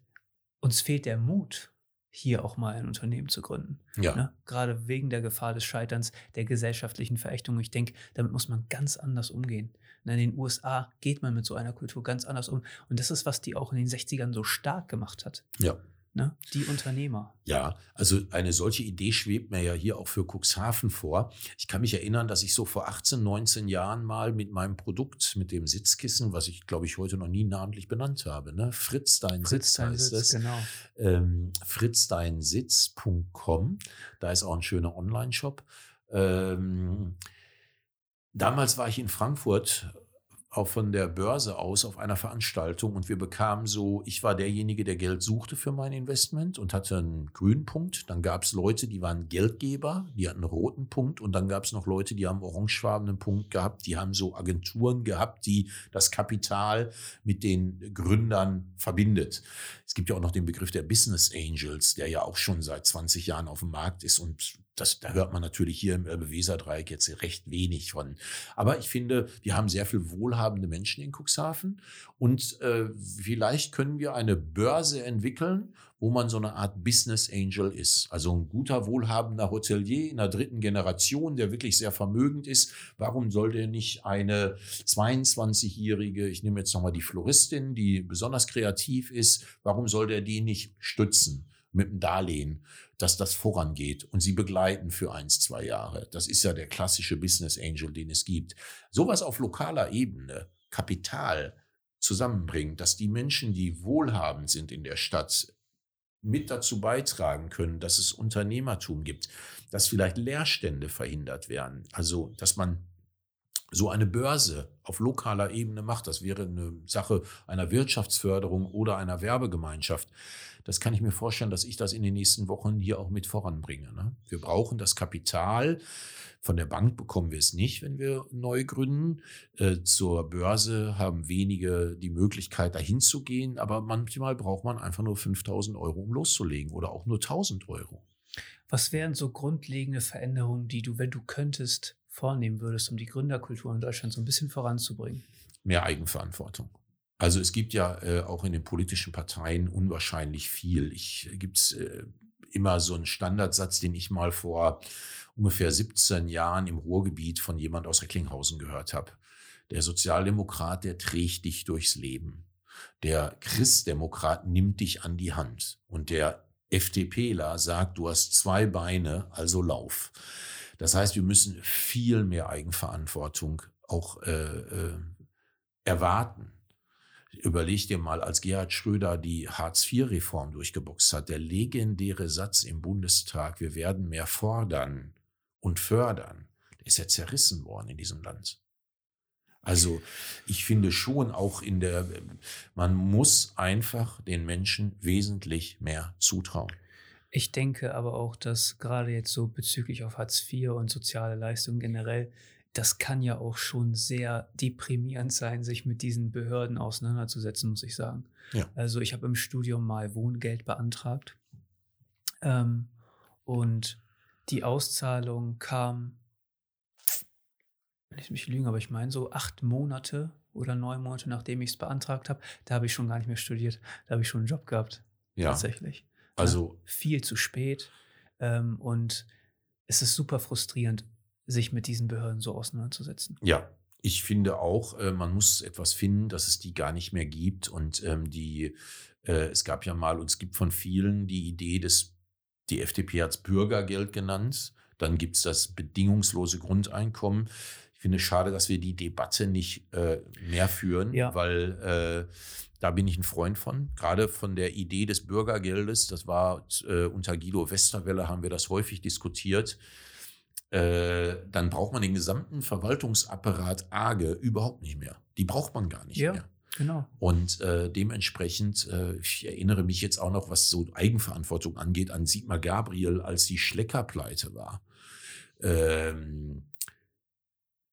uns fehlt der Mut, hier auch mal ein Unternehmen zu gründen. Ja. Ne? Gerade wegen der Gefahr des Scheiterns, der gesellschaftlichen Verächtung. Ich denke, damit muss man ganz anders umgehen. In den USA geht man mit so einer Kultur ganz anders um. Und das ist, was die auch in den 60ern so stark gemacht hat. Ja. Ne? Die Unternehmer. Ja, also eine solche Idee schwebt mir ja hier auch für Cuxhaven vor. Ich kann mich erinnern, dass ich so vor 18, 19 Jahren mal mit meinem Produkt, mit dem Sitzkissen, was ich glaube ich heute noch nie namentlich benannt habe, ne? Fritz dein Fritz Sitz heißt Sitz, es. Genau. Ähm, fritzdeinsitz.com. Da ist auch ein schöner Online-Shop. Ähm, damals war ich in Frankfurt auch von der Börse aus auf einer Veranstaltung und wir bekamen so, ich war derjenige, der Geld suchte für mein Investment und hatte einen grünen Punkt. Dann gab es Leute, die waren Geldgeber, die hatten einen roten Punkt und dann gab es noch Leute, die haben orangefarbenen Punkt gehabt, die haben so Agenturen gehabt, die das Kapital mit den Gründern verbindet. Es gibt ja auch noch den Begriff der Business Angels, der ja auch schon seit 20 Jahren auf dem Markt ist und das, da hört man natürlich hier im Elbe-Weser-Dreieck jetzt recht wenig von. Aber ich finde, wir haben sehr viel wohlhabende Menschen in Cuxhaven und äh, vielleicht können wir eine Börse entwickeln, wo man so eine Art Business Angel ist. Also ein guter, wohlhabender Hotelier in der dritten Generation, der wirklich sehr vermögend ist. Warum soll der nicht eine 22-jährige, ich nehme jetzt nochmal die Floristin, die besonders kreativ ist, warum soll der die nicht stützen? Mit einem Darlehen, dass das vorangeht und sie begleiten für eins, zwei Jahre. Das ist ja der klassische Business Angel, den es gibt. Sowas auf lokaler Ebene, Kapital zusammenbringen, dass die Menschen, die wohlhabend sind in der Stadt, mit dazu beitragen können, dass es Unternehmertum gibt, dass vielleicht Leerstände verhindert werden. Also, dass man so eine Börse auf lokaler Ebene macht. Das wäre eine Sache einer Wirtschaftsförderung oder einer Werbegemeinschaft. Das kann ich mir vorstellen, dass ich das in den nächsten Wochen hier auch mit voranbringe. Ne? Wir brauchen das Kapital. Von der Bank bekommen wir es nicht, wenn wir neu gründen. Äh, zur Börse haben wenige die Möglichkeit, dahin zu gehen. Aber manchmal braucht man einfach nur 5000 Euro, um loszulegen oder auch nur 1000 Euro. Was wären so grundlegende Veränderungen, die du, wenn du könntest, vornehmen würdest, um die Gründerkultur in Deutschland so ein bisschen voranzubringen? Mehr Eigenverantwortung. Also es gibt ja äh, auch in den politischen Parteien unwahrscheinlich viel. Ich äh, gibt's äh, immer so einen Standardsatz, den ich mal vor ungefähr 17 Jahren im Ruhrgebiet von jemand aus Recklinghausen gehört habe. Der Sozialdemokrat, der trägt dich durchs Leben. Der Christdemokrat nimmt dich an die Hand. Und der FDPler sagt, du hast zwei Beine, also lauf. Das heißt, wir müssen viel mehr Eigenverantwortung auch äh, äh, erwarten. Überleg dir mal, als Gerhard Schröder die Hartz-IV-Reform durchgeboxt hat, der legendäre Satz im Bundestag, wir werden mehr fordern und fördern, der ist ja zerrissen worden in diesem Land. Also ich finde schon auch in der, man muss einfach den Menschen wesentlich mehr zutrauen. Ich denke aber auch, dass gerade jetzt so bezüglich auf Hartz IV und soziale Leistungen generell das kann ja auch schon sehr deprimierend sein, sich mit diesen Behörden auseinanderzusetzen, muss ich sagen. Ja. Also ich habe im Studium mal Wohngeld beantragt ähm, und die Auszahlung kam, wenn ich mich lügen, aber ich meine so acht Monate oder neun Monate, nachdem ich es beantragt habe, da habe ich schon gar nicht mehr studiert, da habe ich schon einen Job gehabt. Ja. Tatsächlich. Also ja, viel zu spät ähm, und es ist super frustrierend sich mit diesen Behörden so auseinanderzusetzen. Ja, ich finde auch, äh, man muss etwas finden, dass es die gar nicht mehr gibt. Und ähm, die, äh, es gab ja mal und es gibt von vielen die Idee des Die FDP hat es Bürgergeld genannt. Dann gibt es das bedingungslose Grundeinkommen. Ich finde es schade, dass wir die Debatte nicht äh, mehr führen, ja. weil da bin ich ein Freund von. Gerade von der Idee des Bürgergeldes. Das war äh, unter Guido Westerwelle haben wir das häufig diskutiert. Äh, dann braucht man den gesamten Verwaltungsapparat AGE überhaupt nicht mehr. Die braucht man gar nicht ja. mehr. Genau. Und äh, dementsprechend, äh, ich erinnere mich jetzt auch noch, was so Eigenverantwortung angeht, an Sigmar Gabriel, als die Schlecker-Pleite war. Ähm,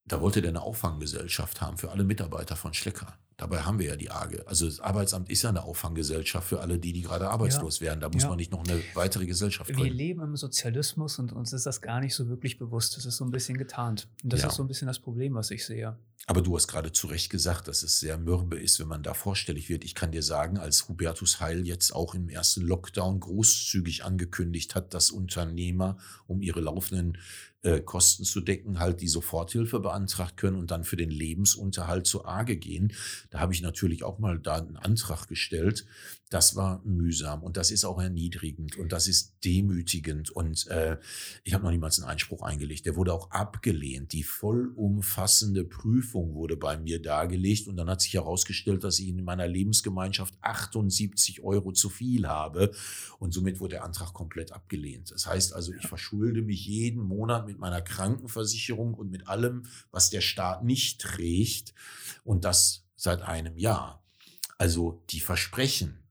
da wollte der eine Auffanggesellschaft haben für alle Mitarbeiter von Schlecker. Dabei haben wir ja die AGE. Also das Arbeitsamt ist ja eine Auffanggesellschaft für alle, die, die gerade arbeitslos ja. werden. Da muss ja. man nicht noch eine weitere Gesellschaft gründen. Wir leben im Sozialismus und uns ist das gar nicht so wirklich bewusst. Das ist so ein bisschen getarnt. Und das ja. ist so ein bisschen das Problem, was ich sehe. Aber du hast gerade zu Recht gesagt, dass es sehr mürbe ist, wenn man da vorstellig wird. Ich kann dir sagen, als Hubertus Heil jetzt auch im ersten Lockdown großzügig angekündigt hat, dass Unternehmer um ihre laufenden äh, Kosten zu decken, halt die Soforthilfe beantragt können und dann für den Lebensunterhalt zur AGE gehen. Da habe ich natürlich auch mal da einen Antrag gestellt. Das war mühsam und das ist auch erniedrigend und das ist demütigend und äh, ich habe noch niemals einen Einspruch eingelegt. Der wurde auch abgelehnt. Die vollumfassende Prüfung wurde bei mir dargelegt und dann hat sich herausgestellt, dass ich in meiner Lebensgemeinschaft 78 Euro zu viel habe und somit wurde der Antrag komplett abgelehnt. Das heißt also, ich verschulde mich jeden Monat mit meiner Krankenversicherung und mit allem, was der Staat nicht trägt und das seit einem Jahr. Also die Versprechen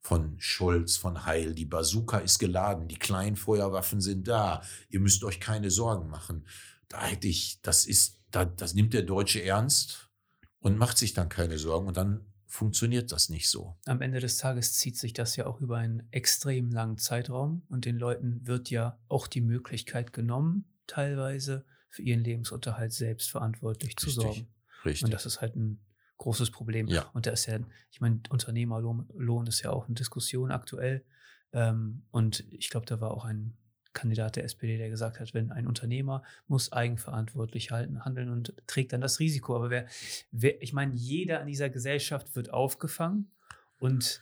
von Scholz, von Heil, die Bazooka ist geladen, die kleinen Feuerwaffen sind da, ihr müsst euch keine Sorgen machen. Da hätte ich, das ist, das nimmt der Deutsche ernst und macht sich dann keine Sorgen und dann funktioniert das nicht so. Am Ende des Tages zieht sich das ja auch über einen extrem langen Zeitraum und den Leuten wird ja auch die Möglichkeit genommen, teilweise für ihren Lebensunterhalt selbst verantwortlich Richtig. zu sorgen. Richtig. Und das ist halt ein großes Problem. Ja. Und da ist ja, ich meine, Unternehmerlohn ist ja auch eine Diskussion aktuell. Ähm, und ich glaube, da war auch ein Kandidat der SPD, der gesagt hat, wenn ein Unternehmer muss eigenverantwortlich halten, handeln und trägt dann das Risiko. Aber wer, wer ich meine, jeder in dieser Gesellschaft wird aufgefangen und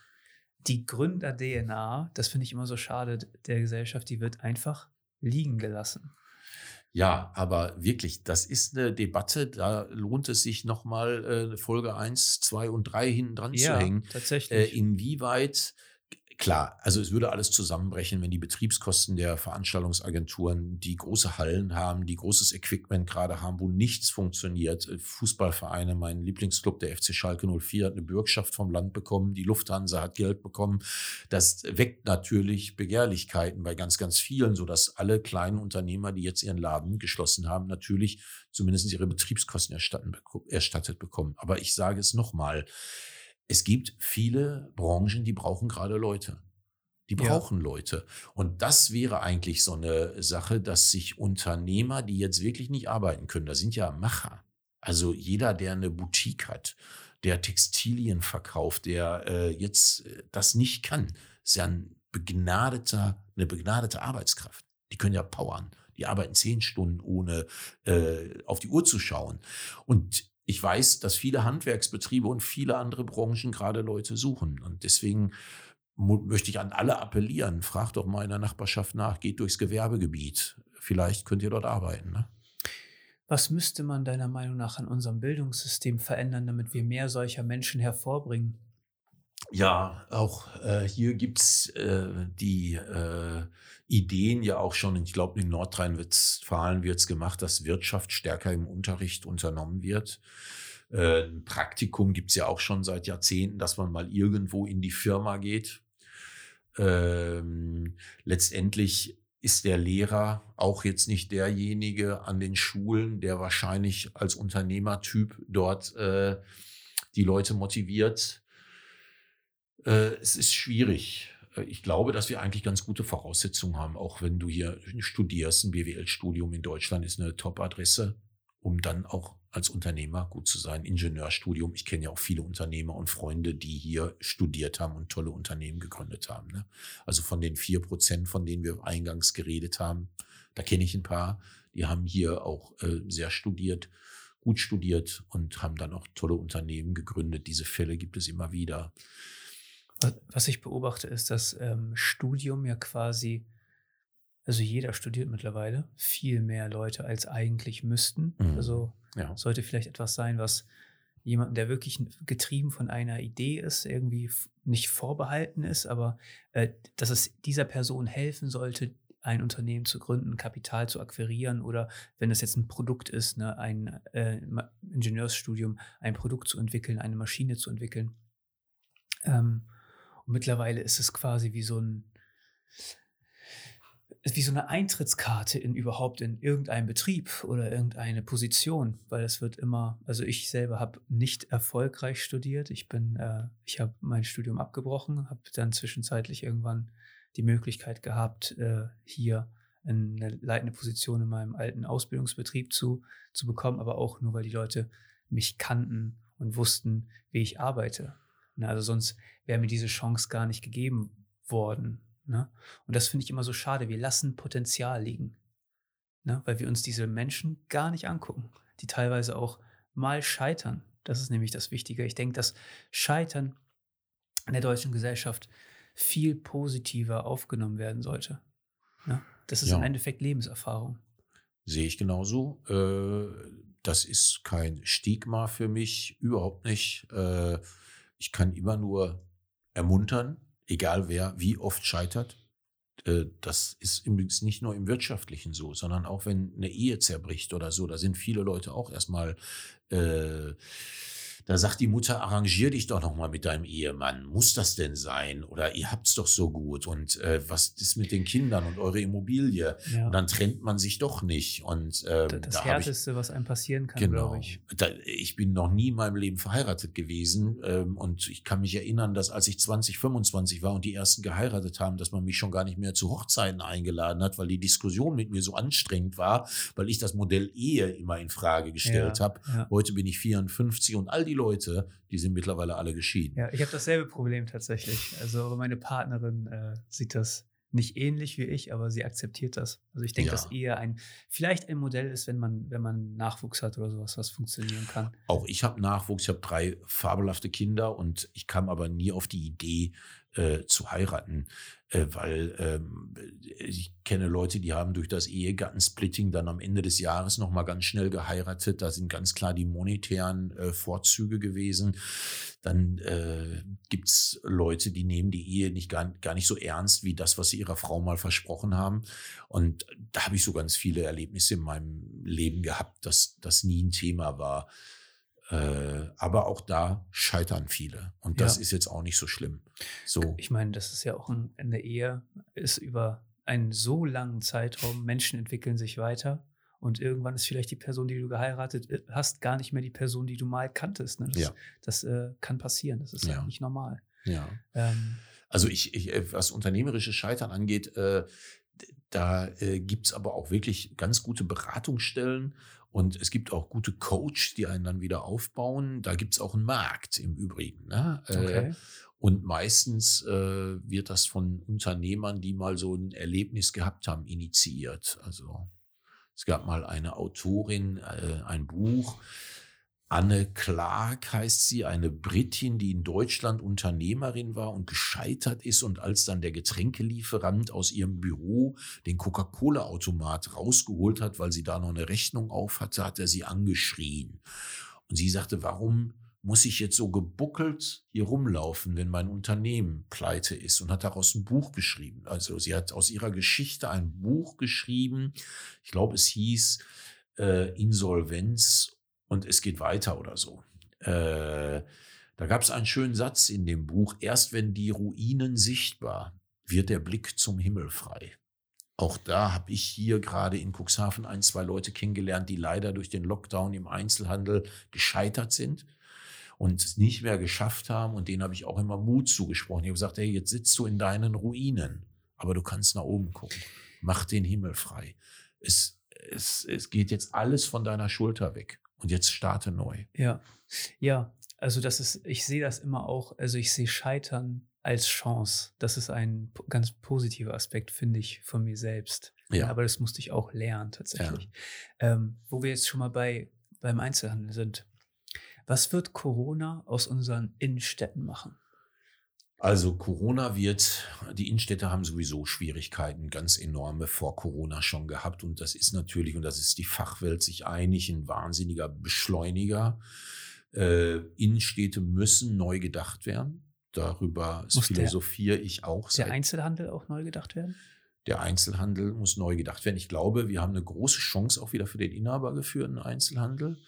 die Gründer-DNA, das finde ich immer so schade der Gesellschaft, die wird einfach liegen gelassen. Ja, aber wirklich, das ist eine Debatte, da lohnt es sich nochmal äh, Folge 1, 2 und 3 hinten dran ja, zu hängen. Tatsächlich. Äh, inwieweit Klar, also es würde alles zusammenbrechen, wenn die Betriebskosten der Veranstaltungsagenturen, die große Hallen haben, die großes Equipment gerade haben, wo nichts funktioniert. Äh, Fußballvereine, mein Lieblingsclub, der FC Schalke 04, hat eine Bürgschaft vom Land bekommen, die Lufthansa hat Geld bekommen. Das weckt natürlich Begehrlichkeiten bei ganz, ganz vielen, sodass alle kleinen Unternehmer, die jetzt ihren Laden geschlossen haben, natürlich zumindest ihre Betriebskosten erstattet bekommen. Aber ich sage es nochmal, es gibt viele Branchen, die brauchen gerade Leute. Die brauchen ja. Leute. Und das wäre eigentlich so eine Sache, dass sich Unternehmer, die jetzt wirklich nicht arbeiten können, da sind ja Macher. Also jeder, der eine Boutique hat, der Textilien verkauft, der äh, jetzt äh, das nicht kann, ist ja ein begnadeter, eine begnadete Arbeitskraft. Die können ja powern. Die arbeiten zehn Stunden, ohne äh, auf die Uhr zu schauen. Und ich weiß, dass viele Handwerksbetriebe und viele andere Branchen gerade Leute suchen. Und deswegen möchte ich an alle appellieren, fragt doch mal in der Nachbarschaft nach, geht durchs Gewerbegebiet. Vielleicht könnt ihr dort arbeiten. Ne? Was müsste man deiner Meinung nach an unserem Bildungssystem verändern, damit wir mehr solcher Menschen hervorbringen? Ja, auch äh, hier gibt's äh, die äh, Ideen ja auch schon, ich glaube, in Nordrhein-Westfalen wird es gemacht, dass Wirtschaft stärker im Unterricht unternommen wird. Äh, ein Praktikum gibt's ja auch schon seit Jahrzehnten, dass man mal irgendwo in die Firma geht. Ähm, letztendlich ist der Lehrer auch jetzt nicht derjenige an den Schulen, der wahrscheinlich als Unternehmertyp dort äh, die Leute motiviert es ist schwierig. Äh, ich glaube, dass wir eigentlich ganz gute Voraussetzungen haben, auch wenn du hier studierst. Ein BWL-Studium in Deutschland ist eine Top-Adresse, um dann auch als Unternehmer gut zu sein. Ingenieurstudium. Ich kenne ja auch viele Unternehmer und Freunde, die hier studiert haben und tolle Unternehmen gegründet haben. Ne? Also von den vier Prozent, von denen wir eingangs geredet haben, da kenne ich ein paar, die haben hier auch äh, sehr studiert, gut studiert und haben dann auch tolle Unternehmen gegründet. Diese Fälle gibt es immer wieder. Was ich beobachte, ist, dass ähm, Studium ja quasi Also jeder studiert mittlerweile, viel mehr Leute als eigentlich müssten. Mhm. Also Ja. sollte vielleicht etwas sein, was jemanden, der wirklich getrieben von einer Idee ist, irgendwie nicht vorbehalten ist, aber äh, dass es dieser Person helfen sollte, ein Unternehmen zu gründen, Kapital zu akquirieren oder wenn es jetzt ein Produkt ist, ne, ein äh, Ingenieursstudium, ein Produkt zu entwickeln, eine Maschine zu entwickeln. Ähm, mittlerweile ist es quasi wie so ein wie so eine Eintrittskarte in überhaupt in irgendeinen Betrieb oder irgendeine Position, weil es wird immer, also ich selber habe nicht erfolgreich studiert. Ich bin, äh, ich habe mein Studium abgebrochen, habe dann zwischenzeitlich irgendwann die Möglichkeit gehabt, äh, hier eine leitende Position in meinem alten Ausbildungsbetrieb zu, zu bekommen, aber auch nur, weil die Leute mich kannten und wussten, wie ich arbeite. Na, also sonst wäre mir diese Chance gar nicht gegeben worden. Ne? Und das finde ich immer so schade. Wir lassen Potenzial liegen, ne? weil wir uns diese Menschen gar nicht angucken, die teilweise auch mal scheitern. Das ist nämlich das Wichtige. Ich denke, dass Scheitern in der deutschen Gesellschaft viel positiver aufgenommen werden sollte. Ne? Das ist Ja. im Endeffekt Lebenserfahrung. Sehe ich genauso. Äh, das ist kein Stigma für mich, überhaupt nicht. Äh, ich kann immer nur ermuntern, egal wer wie oft scheitert. Äh, das ist übrigens nicht nur im Wirtschaftlichen so, sondern auch wenn eine Ehe zerbricht oder so, da sind viele Leute auch erstmal, äh, da sagt die Mutter, arrangier dich doch noch mal mit deinem Ehemann. Muss das denn sein? Oder ihr habt's doch so gut. Und äh, was ist mit den Kindern und eure Immobilie? Ja. Und dann trennt man sich doch nicht. Und ähm, D- das da hab ich, Härteste, was einem passieren kann, genau. glaube ich. Da, ich bin noch nie in meinem Leben verheiratet gewesen. Ähm, und ich kann mich erinnern, dass als ich 20, 25 war und die ersten geheiratet haben, dass man mich schon gar nicht mehr zu Hochzeiten eingeladen hat, weil die Diskussion mit mir so anstrengend war, weil ich das Modell Ehe immer in Frage gestellt Ja, habe. ja. Heute bin ich 54 und all die Leute, die sind mittlerweile alle geschieden. Ja, ich habe dasselbe Problem tatsächlich. Also meine Partnerin äh, sieht das nicht ähnlich wie ich, aber sie akzeptiert das. Also ich denke, Ja. dass eher ein vielleicht ein Modell ist, wenn man wenn man Nachwuchs hat oder sowas, was funktionieren kann. Auch ich habe Nachwuchs, ich habe drei fabelhafte Kinder und ich kam aber nie auf die Idee äh, zu heiraten, äh, weil ähm, ich kenne Leute, die haben durch das Ehegattensplitting dann am Ende des Jahres noch mal ganz schnell geheiratet. Da sind ganz klar die monetären äh, Vorzüge gewesen. Dann äh, gibt's Leute, die nehmen die Ehe nicht gar, gar nicht so ernst wie das, was sie ihrer Frau mal versprochen haben. Und da habe ich so ganz viele Erlebnisse in meinem Leben gehabt, dass das nie ein Thema war. Äh, aber auch da scheitern viele. Und das Ja. ist jetzt auch nicht so schlimm. So. Ich meine, das ist ja auch ein, eine Ehe ist über einen so langen Zeitraum Menschen entwickeln sich weiter und irgendwann ist vielleicht die Person, die du geheiratet äh, hast, gar nicht mehr die Person, die du mal kanntest. Ne? Das, Ja. das äh, kann passieren. Das ist Ja. eigentlich normal. Ja. Ähm, Also ich, ich äh, was unternehmerisches Scheitern angeht, äh, da äh, gibt's aber auch wirklich ganz gute Beratungsstellen und es gibt auch gute Coach, die einen dann wieder aufbauen. Da gibt's auch einen Markt im Übrigen. Ne? Äh, okay. Und meistens äh, wird das von Unternehmern, die mal so ein Erlebnis gehabt haben, initiiert. Also es gab mal eine Autorin, äh, ein Buch, Anne Clark heißt sie, eine Britin, die in Deutschland Unternehmerin war und gescheitert ist und als dann der Getränkelieferant aus ihrem Büro den Coca-Cola-Automat rausgeholt hat, weil sie da noch eine Rechnung auf hatte, hat er sie angeschrien. Und sie sagte, warum muss ich jetzt so gebuckelt hier rumlaufen, wenn mein Unternehmen pleite ist und hat daraus ein Buch geschrieben. Also sie hat aus ihrer Geschichte ein Buch geschrieben. Ich glaube, es hieß äh, Insolvenz und es geht weiter oder so. Äh, da gab es einen schönen Satz in dem Buch, erst wenn die Ruinen sichtbar, wird der Blick zum Himmel frei. Auch da habe ich hier gerade in Cuxhaven ein, zwei Leute kennengelernt, die leider durch den Lockdown im Einzelhandel gescheitert sind und es nicht mehr geschafft haben. Und denen habe ich auch immer Mut zugesprochen. Ich habe gesagt, hey, jetzt sitzt du in deinen Ruinen, aber du kannst nach oben gucken. Mach den Himmel frei. Es, es, es geht jetzt alles von deiner Schulter weg. Und jetzt starte neu. Ja, ja, also das ist, ich sehe das immer auch, also ich sehe Scheitern als Chance. Das ist ein ganz positiver Aspekt, finde ich, von mir selbst. Ja. aber das musste ich auch lernen, tatsächlich. Ähm, wo wir jetzt schon mal bei, beim Einzelhandel sind. Was wird Corona aus unseren Innenstädten machen? Also Corona wird, die Innenstädte haben sowieso Schwierigkeiten, ganz enorme vor Corona schon gehabt. Und das ist natürlich, und das ist die Fachwelt sich einig, ein wahnsinniger Beschleuniger. Äh, Innenstädte müssen neu gedacht werden. Darüber Muss der- philosophiere ich auch. Der Einzelhandel auch neu gedacht werden? der Einzelhandel muss neu gedacht werden. Ich glaube, wir haben eine große Chance auch wieder für den inhabergeführten Einzelhandel.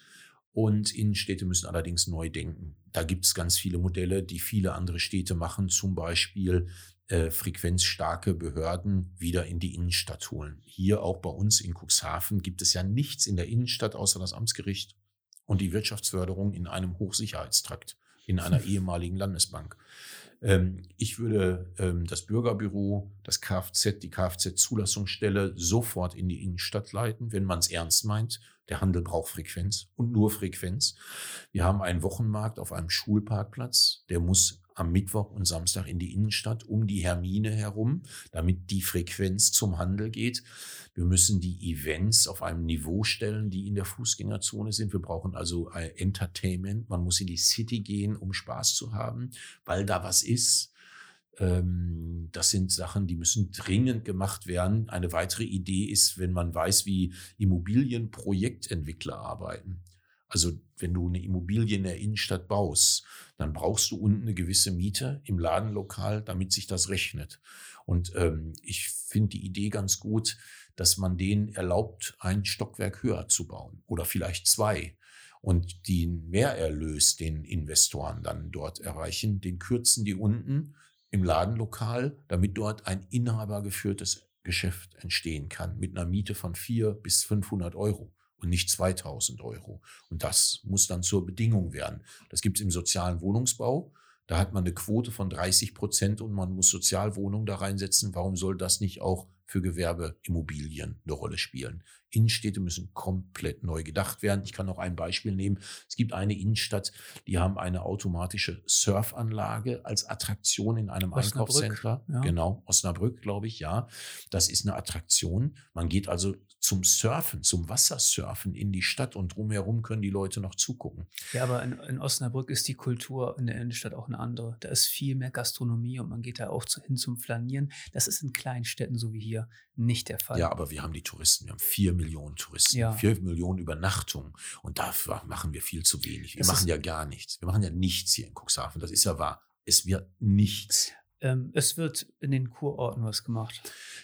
Und Innenstädte müssen allerdings neu denken. Da gibt es ganz viele Modelle, die viele andere Städte machen, zum Beispiel äh, frequenzstarke Behörden wieder in die Innenstadt holen. Hier auch bei uns in Cuxhaven gibt es ja nichts in der Innenstadt außer das Amtsgericht und die Wirtschaftsförderung in einem Hochsicherheitstrakt, in einer ehemaligen Landesbank. Ähm, ich würde ähm, das Bürgerbüro, das Kfz, die Kfz-Zulassungsstelle sofort in die Innenstadt leiten, wenn man es ernst meint. Der Handel braucht Frequenz und nur Frequenz. Wir haben einen Wochenmarkt auf einem Schulparkplatz, der muss am Mittwoch und Samstag in die Innenstadt um die Hermine herum, damit die Frequenz zum Handel geht. Wir müssen die Events auf einem Niveau stellen, die in der Fußgängerzone sind. Wir brauchen also äh, Entertainment. Man muss in die City gehen, um Spaß zu haben, weil da was ist. Ähm, Das sind Sachen, die müssen dringend gemacht werden. Eine weitere Idee ist, wenn man weiß, wie Immobilienprojektentwickler arbeiten. Also wenn du eine Immobilie in der Innenstadt baust, dann brauchst du unten eine gewisse Miete im Ladenlokal, damit sich das rechnet. Und ähm, ich finde die Idee ganz gut, dass man denen erlaubt, ein Stockwerk höher zu bauen oder vielleicht zwei. Und den Mehrerlös, den Investoren dann dort erreichen, den kürzen die unten im Ladenlokal, damit dort ein inhabergeführtes Geschäft entstehen kann mit einer Miete von 400 bis 500 Euro und nicht 2000 Euro. Und das muss dann zur Bedingung werden. Das gibt es im sozialen Wohnungsbau. Da hat man eine Quote von 30 Prozent und man muss Sozialwohnungen da reinsetzen. Warum soll das nicht auch für Gewerbeimmobilien eine Rolle spielen? Innenstädte müssen komplett neu gedacht werden. Ich kann noch ein Beispiel nehmen. Es gibt eine Innenstadt, die haben eine automatische Surfanlage als Attraktion in einem Osnabrück, Einkaufscenter. ja. Genau, Osnabrück, glaube ich, ja. Das ist eine Attraktion. Man geht also zum Surfen, zum Wassersurfen in die Stadt und drumherum können die Leute noch zugucken. Ja, aber in, in Osnabrück ist die Kultur in der Innenstadt auch eine andere. Da ist viel mehr Gastronomie und man geht da auch zu, hin zum Flanieren. Das ist in kleinen Städten so wie hier nicht der Fall. Ja, aber wir haben die Touristen. Wir haben vier Millionen Touristen, Ja. vier Millionen Übernachtungen. Und dafür machen wir viel zu wenig. Wir Das machen ja gar nichts. Wir machen ja nichts hier in Cuxhaven. Das ist ja wahr. Es wird nichts. Ähm, es wird in den Kurorten was gemacht.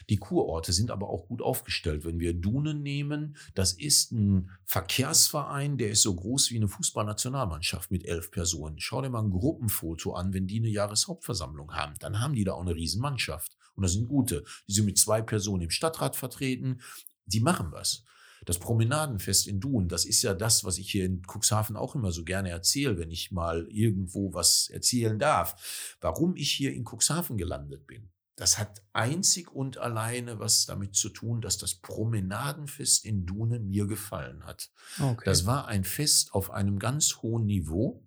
Die Kurorte sind aber auch gut aufgestellt. Wenn wir Dunen nehmen, das ist ein Verkehrsverein, der ist so groß wie eine Fußballnationalmannschaft mit elf Personen. Schau dir mal ein Gruppenfoto an, wenn die eine Jahreshauptversammlung haben. Dann haben die da auch eine Riesenmannschaft. Und das sind gute. Die sind mit zwei Personen im Stadtrat vertreten. Die machen was. Das Promenadenfest in Dun, das ist ja das, was ich hier in Cuxhaven auch immer so gerne erzähle, wenn ich mal irgendwo was erzählen darf. Warum ich hier in Cuxhaven gelandet bin. Das hat einzig und alleine was damit zu tun, dass das Promenadenfest in Dunen mir gefallen hat. Okay. Das war ein Fest auf einem ganz hohen Niveau,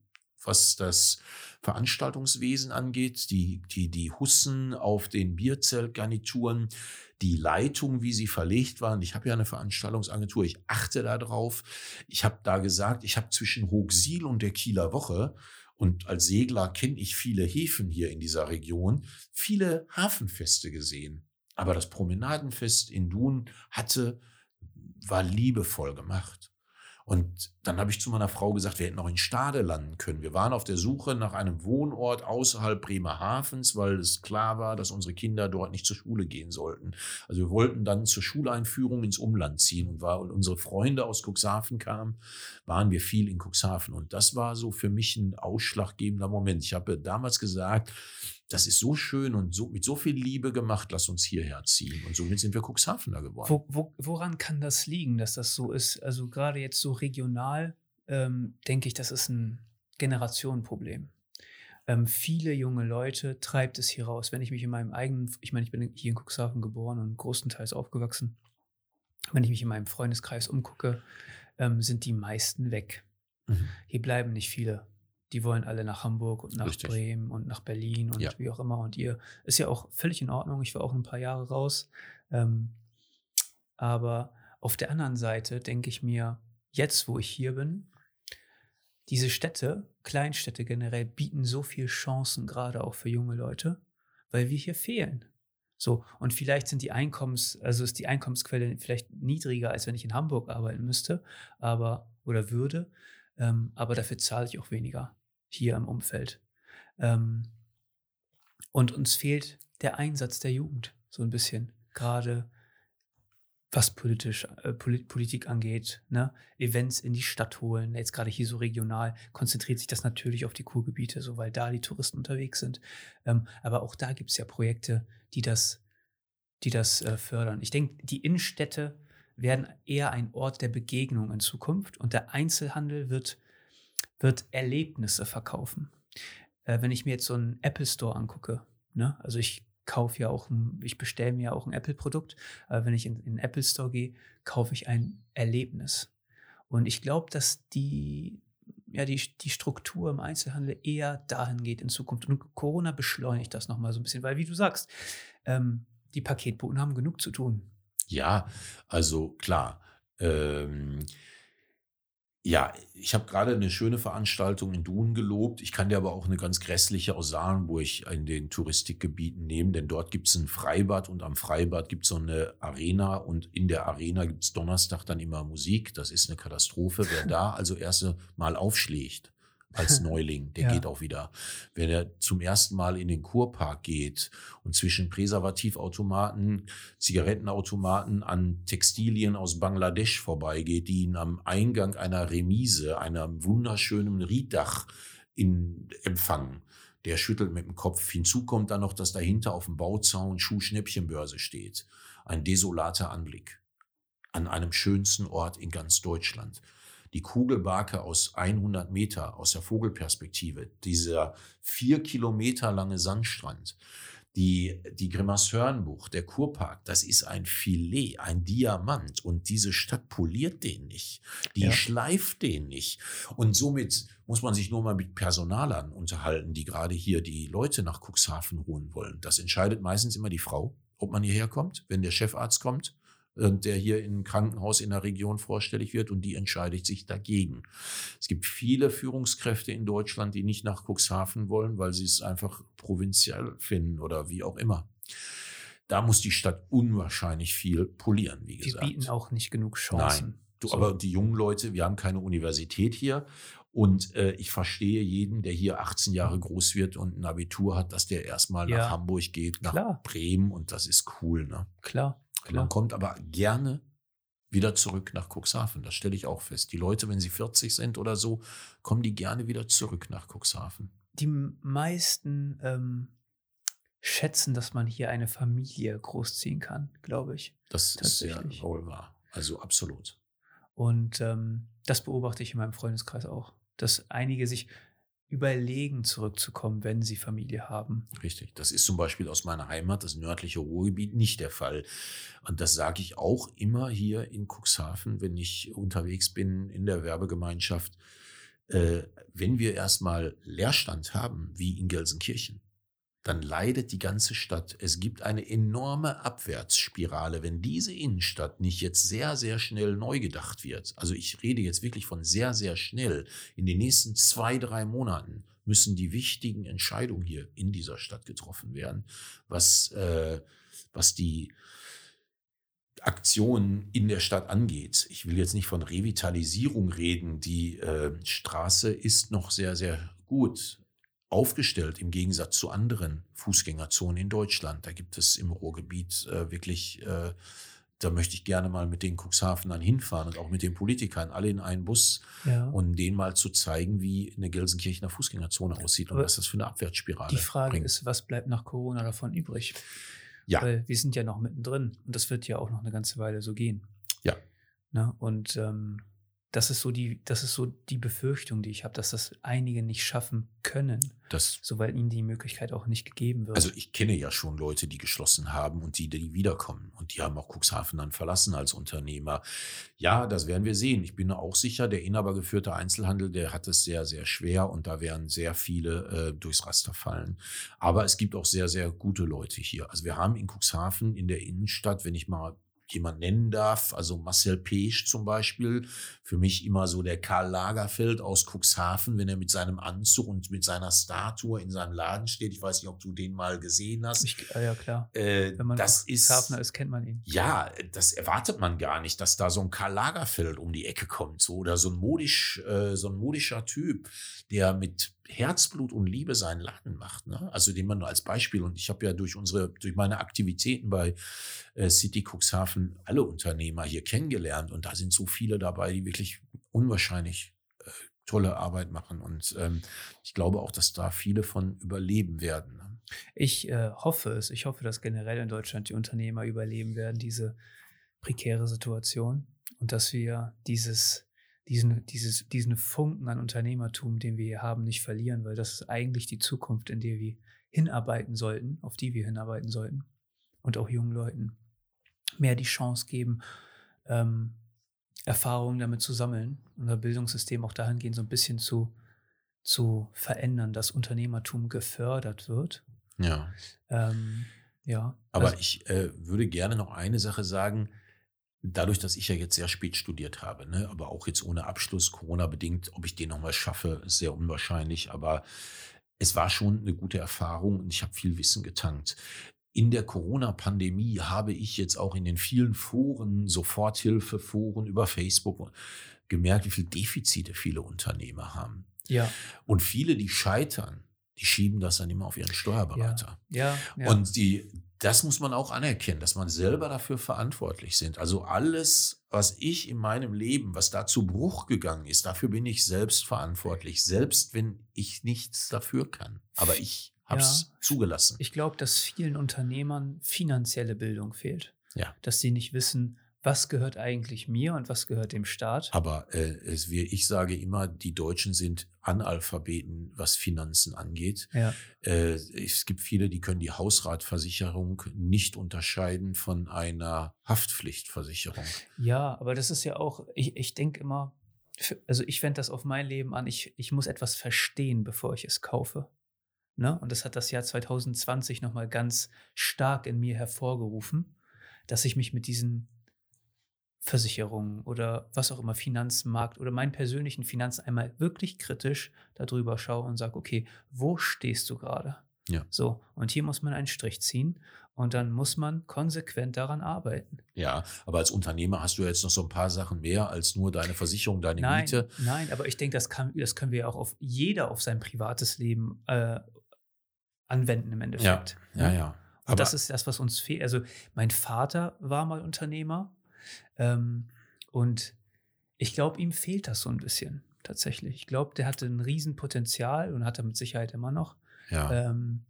was das Veranstaltungswesen angeht, die, die, die Hussen auf den Bierzeltgarnituren, die Leitung, wie sie verlegt waren. Ich habe ja eine Veranstaltungsagentur, ich achte darauf. Ich habe da gesagt, ich habe zwischen Hochsiel und der Kieler Woche und als Segler kenne ich viele Häfen hier in dieser Region, viele Hafenfeste gesehen. Aber das Promenadenfest in Dun hatte, war liebevoll gemacht. Und dann habe ich zu meiner Frau gesagt, wir hätten auch in Stade landen können. Wir waren auf der Suche nach einem Wohnort außerhalb Bremerhavens, weil es klar war, dass unsere Kinder dort nicht zur Schule gehen sollten. Also wir wollten dann zur Schuleinführung ins Umland ziehen und weil unsere Freunde aus Cuxhaven kamen, waren wir viel in Cuxhaven. Und das war so für mich ein ausschlaggebender Moment. Ich habe damals gesagt, das ist so schön und so, mit so viel Liebe gemacht, lass uns hierher ziehen. Und somit sind wir Cuxhavener geworden. Wo, wo, woran kann das liegen, dass das so ist? Also gerade jetzt so regional ähm, denke ich, das ist ein Generationenproblem. Ähm, viele junge Leute treibt es hier raus. Wenn ich mich in meinem eigenen, ich meine, ich bin hier in Cuxhaven geboren und größtenteils aufgewachsen. Wenn ich mich in meinem Freundeskreis umgucke, ähm, sind die meisten weg. Mhm. Hier bleiben nicht viele. Die wollen alle nach Hamburg und nach Richtig. Bremen und nach Berlin und Ja. wie auch immer. Und ihr ist ja auch völlig in Ordnung. Ich war auch ein paar Jahre raus. Ähm, aber auf der anderen Seite denke ich mir, jetzt, wo ich hier bin, diese Städte, Kleinstädte generell, bieten so viele Chancen, gerade auch für junge Leute, weil wir hier fehlen. So, und vielleicht sind die Einkommens, also ist die Einkommensquelle vielleicht niedriger, als wenn ich in Hamburg arbeiten müsste, aber oder würde, ähm, aber dafür zahle ich auch weniger hier im Umfeld. Ähm, und uns fehlt der Einsatz der Jugend so ein bisschen, gerade was politisch, äh, Politik angeht, ne? Events in die Stadt holen. Jetzt gerade hier so regional konzentriert sich das natürlich auf die Kurgebiete, so weil da die Touristen unterwegs sind. Ähm, aber auch da gibt es ja Projekte, die das, die das äh, fördern. Ich denke, die Innenstädte werden eher ein Ort der Begegnung in Zukunft und der Einzelhandel wird, wird Erlebnisse verkaufen. Äh, wenn ich mir jetzt so einen Apple Store angucke, ne? also ich kaufe ja auch, ein, ich bestelle mir ja auch ein Apple-Produkt. Aber wenn ich in, in den Apple Store gehe, kaufe ich ein Erlebnis. Und ich glaube, dass die, ja, die, die Struktur im Einzelhandel eher dahin geht in Zukunft. Und Corona beschleunigt das nochmal so ein bisschen, weil, wie du sagst, ähm, die Paketboten haben genug zu tun. Ja, also klar. Ähm, ja, ich habe gerade eine schöne Veranstaltung in Dun gelobt. Ich kann dir aber auch eine ganz grässliche aus Saarlenburg in den Touristikgebieten nehmen, denn dort gibt es ein Freibad und am Freibad gibt es so eine Arena und in der Arena gibt es Donnerstag dann immer Musik. Das ist eine Katastrophe. Wer da also erst mal aufschlägt, als Neuling. Der ja. geht auch wieder. Wenn er zum ersten Mal in den Kurpark geht und zwischen Präservativautomaten, Zigarettenautomaten an Textilien aus Bangladesch vorbeigeht, die ihn am Eingang einer Remise, einer wunderschönen Rieddach in, empfangen. Der schüttelt mit dem Kopf. Hinzu kommt dann noch, dass dahinter auf dem Bauzaun Schuhschnäppchenbörse steht. Ein desolater Anblick. An einem schönsten Ort in ganz Deutschland die Kugelbarke aus 100 Meter aus der Vogelperspektive, dieser vier Kilometer lange Sandstrand, die, die Grimassörnbucht, der Kurpark, das ist ein Filet, ein Diamant. Und diese Stadt poliert den nicht. Die ja. schleift den nicht. Und somit muss man sich nur mal mit Personalern unterhalten, die gerade hier die Leute nach Cuxhaven holen wollen. Das entscheidet meistens immer die Frau, ob man hierher kommt, wenn der Chefarzt kommt der hier im Krankenhaus in der Region vorstellig wird und die entscheidet sich dagegen. Es gibt viele Führungskräfte in Deutschland, die nicht nach Cuxhaven wollen, weil sie es einfach provinziell finden oder wie auch immer. Da muss die Stadt unwahrscheinlich viel polieren, wie gesagt. Die bieten auch nicht genug Chancen. Nein. Du, so. Aber die jungen Leute, wir haben keine Universität hier. Und äh, ich verstehe jeden, der hier 18 Jahre groß wird und ein Abitur hat, dass der erstmal ja. nach Hamburg geht, nach Klar. Bremen und das ist cool. Ne? Klar. Klar. Man kommt aber gerne wieder zurück nach Cuxhaven. Das stelle ich auch fest. Die Leute, wenn sie 40 sind oder so, kommen die gerne wieder zurück nach Cuxhaven. Die meisten ähm, schätzen, dass man hier eine Familie großziehen kann, glaube ich. Das ist sehr wohl wahr. Also absolut. Und ähm, das beobachte ich in meinem Freundeskreis auch, dass einige sich überlegen, zurückzukommen, wenn sie Familie haben. Richtig. Das ist zum Beispiel aus meiner Heimat, das nördliche Ruhrgebiet, nicht der Fall. Und das sage ich auch immer hier in Cuxhaven, wenn ich unterwegs bin in der Werbegemeinschaft. Äh, wenn wir erstmal Leerstand haben, wie in Gelsenkirchen, dann leidet die ganze Stadt. Es gibt eine enorme Abwärtsspirale, wenn diese Innenstadt nicht jetzt sehr, sehr schnell neu gedacht wird. Also ich rede jetzt wirklich von sehr, sehr schnell. In den nächsten zwei, drei Monaten müssen die wichtigen Entscheidungen hier in dieser Stadt getroffen werden, was, äh, was die Aktionen in der Stadt angeht. Ich will jetzt nicht von Revitalisierung reden. Die äh, Straße ist noch sehr, sehr gut aufgestellt im Gegensatz zu anderen Fußgängerzonen in Deutschland. Da gibt es im Ruhrgebiet äh, wirklich, äh, da möchte ich gerne mal mit den Cuxhavenern hinfahren und auch mit den Politikern, alle in einen Bus, ja. um denen mal zu zeigen, wie eine Gelsenkirchener Fußgängerzone aussieht und Aber was das für eine Abwärtsspirale Die Frage bringt. ist, was bleibt nach Corona davon übrig? Ja. Weil wir sind ja noch mittendrin und das wird ja auch noch eine ganze Weile so gehen. Ja. Na, ne? und ähm, das ist so die, das ist so die Befürchtung, die ich habe, dass das einige nicht schaffen können, das, so weil ihnen die Möglichkeit auch nicht gegeben wird. Also ich kenne ja schon Leute, die geschlossen haben und die, die wiederkommen und die haben auch Cuxhaven dann verlassen als Unternehmer. Ja, das werden wir sehen. Ich bin auch sicher, der inhabergeführte Einzelhandel, der hat es sehr, sehr schwer und da werden sehr viele äh, durchs Raster fallen. Aber es gibt auch sehr, sehr gute Leute hier. Also wir haben in Cuxhaven in der Innenstadt, wenn ich mal jemand nennen darf, also Marcel Pesch zum Beispiel, für mich immer so der Karl Lagerfeld aus Cuxhaven, wenn er mit seinem Anzug und mit seiner Statue in seinem Laden steht. Ich weiß nicht, ob du den mal gesehen hast. Ich, ja, klar. Äh, Wenn man das ist, Cuxhavener ist, kennt man ihn. ja, das erwartet man gar nicht, dass da so ein Karl Lagerfeld um die Ecke kommt, so oder so ein modisch, äh, so ein modischer Typ, der mit Herzblut und Liebe seinen Laden macht. Ne? Also den man nur als Beispiel und ich habe ja durch unsere, durch meine Aktivitäten bei äh, City Cuxhaven alle Unternehmer hier kennengelernt und da sind so viele dabei, die wirklich unwahrscheinlich äh, tolle Arbeit machen und ähm, ich glaube auch, dass da viele von überleben werden. Ne? Ich äh, hoffe es. Ich hoffe, dass generell in Deutschland die Unternehmer überleben werden, diese prekäre Situation. Und dass wir dieses, diesen, dieses, diesen Funken an Unternehmertum, den wir hier haben, nicht verlieren, weil das ist eigentlich die Zukunft, in der wir hinarbeiten sollten, auf die wir hinarbeiten sollten. Und auch jungen Leuten mehr die Chance geben, ähm, Erfahrungen damit zu sammeln, unser Bildungssystem auch dahingehend so ein bisschen zu, zu verändern, dass Unternehmertum gefördert wird. Ja. Ähm, ja. Aber also- ich äh, würde gerne noch eine Sache sagen. Dadurch, dass ich ja jetzt sehr spät studiert habe, ne, aber auch jetzt ohne Abschluss, Corona-bedingt, ob ich den nochmal schaffe, ist sehr unwahrscheinlich. Aber es war schon eine gute Erfahrung und ich habe viel Wissen getankt. In der Corona-Pandemie habe ich jetzt auch in den vielen Foren, Soforthilfeforen über Facebook gemerkt, wie viel Defizite viele Unternehmer haben. ja, Und viele, die scheitern, die schieben das dann immer auf ihren Steuerberater. ja, ja. Und die, das muss man auch anerkennen, dass man selber dafür verantwortlich sind. Also alles, was ich in meinem Leben, was da zu Bruch gegangen ist, dafür bin ich selbst verantwortlich, selbst wenn ich nichts dafür kann. Aber ich habe es Ja. zugelassen. ich glaube, dass vielen Unternehmern finanzielle Bildung fehlt. Ja. Dass sie nicht wissen, was gehört eigentlich mir und was gehört dem Staat. Aber äh, es, wir, ich sage immer, die Deutschen sind Analphabeten, was Finanzen angeht. Ja, Äh, es gibt viele, die können die Hausratversicherung nicht unterscheiden von einer Haftpflichtversicherung. ja aber das ist ja auch, ich, ich denke immer, also ich wende das auf mein Leben an, ich, ich muss etwas verstehen, bevor ich es kaufe. Ne? Und das hat das Jahr 2020 nochmal ganz stark in mir hervorgerufen, dass ich mich mit diesen Versicherungen oder was auch immer, Finanzmarkt oder meinen persönlichen Finanzen einmal wirklich kritisch darüber schaue und sage, okay, wo stehst du gerade? Ja. So, und hier muss man einen Strich ziehen und dann muss man konsequent daran arbeiten. Ja, aber als Unternehmer hast du ja jetzt noch so ein paar Sachen mehr als nur deine Versicherung, deine Nein, Miete. nein, aber ich denke, das, kann, das können wir ja auch auf jeder auf sein privates Leben äh, anwenden im Endeffekt. Ja, ne? ja. Und Aber das ist das, was uns fehlt. Also mein Vater war mal Unternehmer ähm, und ich glaube, ihm fehlt das so ein bisschen tatsächlich. Ich glaube, der hatte ein Riesenpotenzial und hat er mit Sicherheit immer noch. ja. Ähm,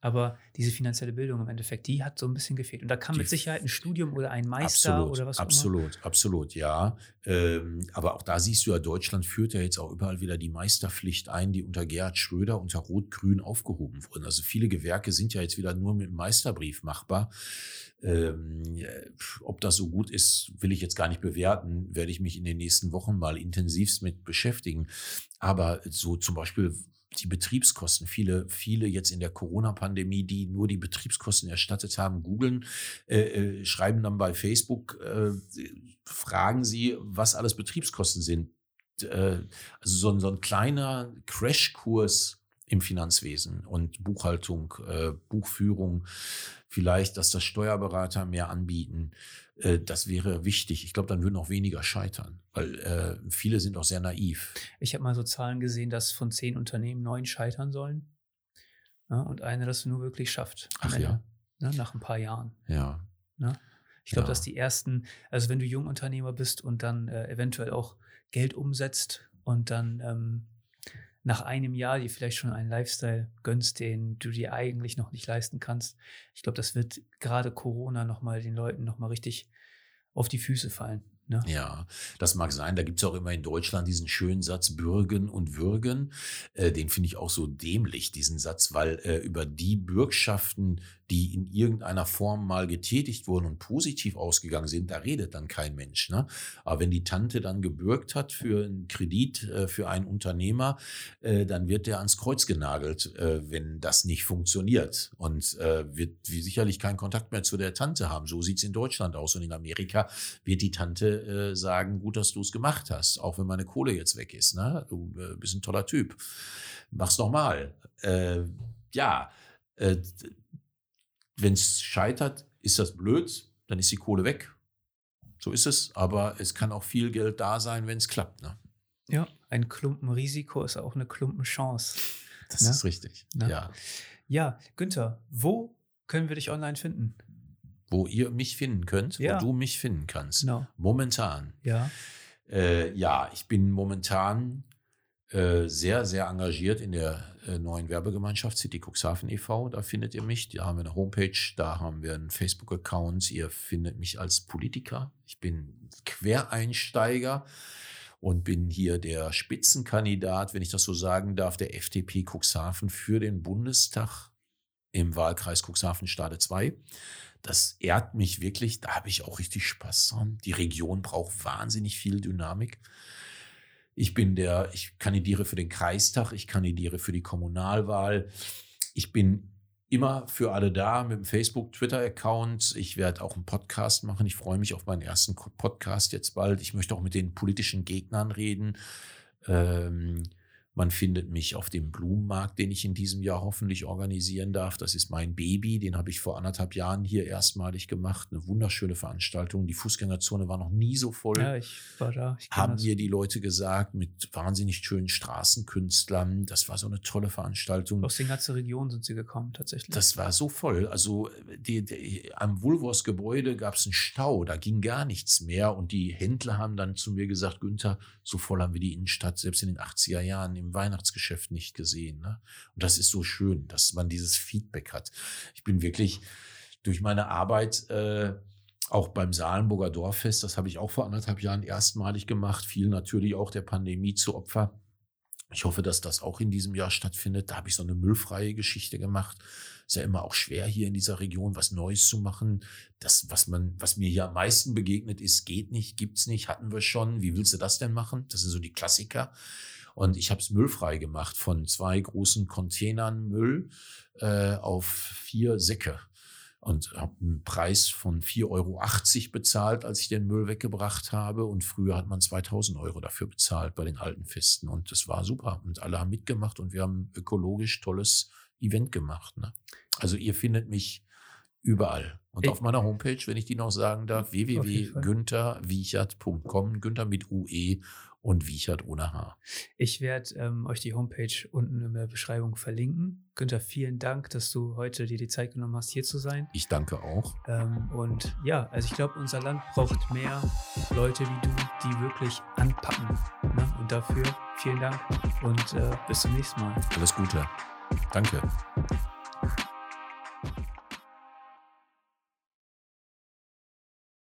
aber diese finanzielle Bildung im Endeffekt, die hat so ein bisschen gefehlt. Und da kann Die mit Sicherheit ein Studium oder ein Meister absolut, oder was auch immer. absolut, absolut, ja. Ähm, aber auch da siehst du ja, Deutschland führt ja jetzt auch überall wieder die Meisterpflicht ein, die unter Gerhard Schröder unter Rot-Grün aufgehoben wurden. Also viele Gewerke sind ja jetzt wieder nur mit dem Meisterbrief machbar. Ähm, äh, ob das so gut ist, will ich jetzt gar nicht bewerten. Werde ich mich in den nächsten Wochen mal intensivst mit beschäftigen. Aber so zum Beispiel die Betriebskosten. Viele, viele jetzt in der Corona-Pandemie, die nur die Betriebskosten erstattet haben, googeln, äh, äh, schreiben dann bei Facebook, äh, fragen sie, was alles Betriebskosten sind. Äh, also so, ein- so ein kleiner Crashkurs im Finanzwesen und Buchhaltung, äh, Buchführung, vielleicht, dass das Steuerberater mehr anbieten. Äh, das wäre wichtig. Ich glaube, dann würden auch weniger scheitern, weil äh, viele sind auch sehr naiv. Ich habe mal so Zahlen gesehen, dass von zehn Unternehmen neun scheitern sollen. Ja, und eine das nur wirklich schafft. Ach Ende, ja. Ne, nach ein paar Jahren. Ja. Ich glaube, Ja. dass die ersten, also wenn du Jungunternehmer bist und dann äh, eventuell auch Geld umsetzt und dann ähm, nach einem Jahr dir vielleicht schon einen Lifestyle gönnst, den du dir eigentlich noch nicht leisten kannst. Ich glaube, das wird gerade Corona nochmal den Leuten nochmal richtig auf die Füße fallen. Ne? Ja, das mag sein. Da gibt es auch immer in Deutschland diesen schönen Satz Bürgen und Würgen. Äh, den finde ich auch so dämlich, diesen Satz, weil äh, über die Bürgschaften, die in irgendeiner Form mal getätigt wurden und positiv ausgegangen sind, da redet dann kein Mensch. Ne? Aber wenn die Tante dann gebürgt hat für einen Kredit äh, für einen Unternehmer, äh, dann wird der ans Kreuz genagelt, äh, wenn das nicht funktioniert und äh, wird sicherlich keinen Kontakt mehr zu der Tante haben. So sieht es in Deutschland aus und in Amerika wird die Tante äh, sagen, gut, dass du es gemacht hast, auch wenn meine Kohle jetzt weg ist. Ne? Du äh, bist ein toller Typ. Mach's nochmal. Ja, äh, wenn es scheitert, ist das blöd, dann ist die Kohle weg. So ist es, aber es kann auch viel Geld da sein, wenn es klappt. Ne? Ja, ein Klumpen Risiko ist auch eine Klumpen Chance. Das ne? ist richtig. Ne? Ja. Ja, Günther, wo können wir dich online finden? wo ihr mich finden könnt, Ja. wo du mich finden kannst. Genau. Momentan. Ja. Äh, ja, ich bin momentan sehr, sehr engagiert in der äh, neuen Werbegemeinschaft City Cuxhaven e.V. Da findet ihr mich. Da haben wir eine Homepage, da haben wir einen Facebook-Account. Ihr findet mich als Politiker. Ich bin Quereinsteiger und bin hier der Spitzenkandidat, wenn ich das so sagen darf, der FDP Cuxhaven für den Bundestag im Wahlkreis Cuxhaven Stade 2. Das ehrt mich wirklich. Da habe ich auch richtig Spaß dran. Die Region braucht wahnsinnig viel Dynamik. Ich bin der, ich kandidiere für den Kreistag, ich kandidiere für die Kommunalwahl. Ich bin immer für alle da mit dem Facebook, Twitter-Account. Ich werde auch einen Podcast machen. Ich freue mich auf meinen ersten Podcast jetzt bald. Ich möchte auch mit den politischen Gegnern reden. Ähm, man findet mich auf dem Blumenmarkt, den ich in diesem Jahr hoffentlich organisieren darf. Das ist mein Baby. Den habe ich vor anderthalb Jahren hier erstmalig gemacht. Eine wunderschöne Veranstaltung. Die Fußgängerzone war noch nie so voll Ja, ich war da. Ich haben das. mir die Leute gesagt, mit wahnsinnig schönen Straßenkünstlern. Das war so eine tolle Veranstaltung. Aus der ganzen Region sind sie gekommen, tatsächlich. Das war so voll. Also die, die, am Woolworths Gebäude gab es einen Stau, da ging gar nichts mehr. Und die Händler haben dann zu mir gesagt, Günther, so voll haben wir die Innenstadt selbst in den 80er Jahren im Weihnachtsgeschäft nicht gesehen. Ne? Und das ist so schön, dass man dieses Feedback hat. Ich bin wirklich durch meine Arbeit äh, auch beim Salenburger Dorffest, das habe ich auch vor anderthalb Jahren erstmalig gemacht, fiel natürlich auch der Pandemie zu Opfer. Ich hoffe, dass das auch in diesem Jahr stattfindet. Da habe ich so eine müllfreie Geschichte gemacht. Ist ja immer auch schwer hier in dieser Region was Neues zu machen. Das, was man, was mir hier am meisten begegnet ist, geht nicht, gibt's nicht, hatten wir schon. Wie willst du das denn machen? Das sind so die Klassiker. Und ich habe es müllfrei gemacht von zwei großen Containern Müll äh, auf vier Säcke und habe einen Preis von 4,80 Euro bezahlt, als ich den Müll weggebracht habe. Und früher hat man 2000 Euro dafür bezahlt bei den alten Festen. Und das war super. Und alle haben mitgemacht und wir haben ein ökologisch tolles Event gemacht. Ne? Also ihr findet mich überall. Und Ich- auf meiner Homepage, wenn ich die noch sagen darf, www.güntherwiechert.com. Günther mit UE und Wiechert ohne H. Ich werde ähm, euch die Homepage unten in der Beschreibung verlinken. Günther, vielen Dank, dass du heute dir die Zeit genommen hast, hier zu sein. Ich danke auch. Ähm, und ja, also ich glaube, unser Land braucht mehr Leute wie du, die wirklich anpacken. Ne? Und dafür vielen Dank und äh, bis zum nächsten Mal. Alles Gute. Danke.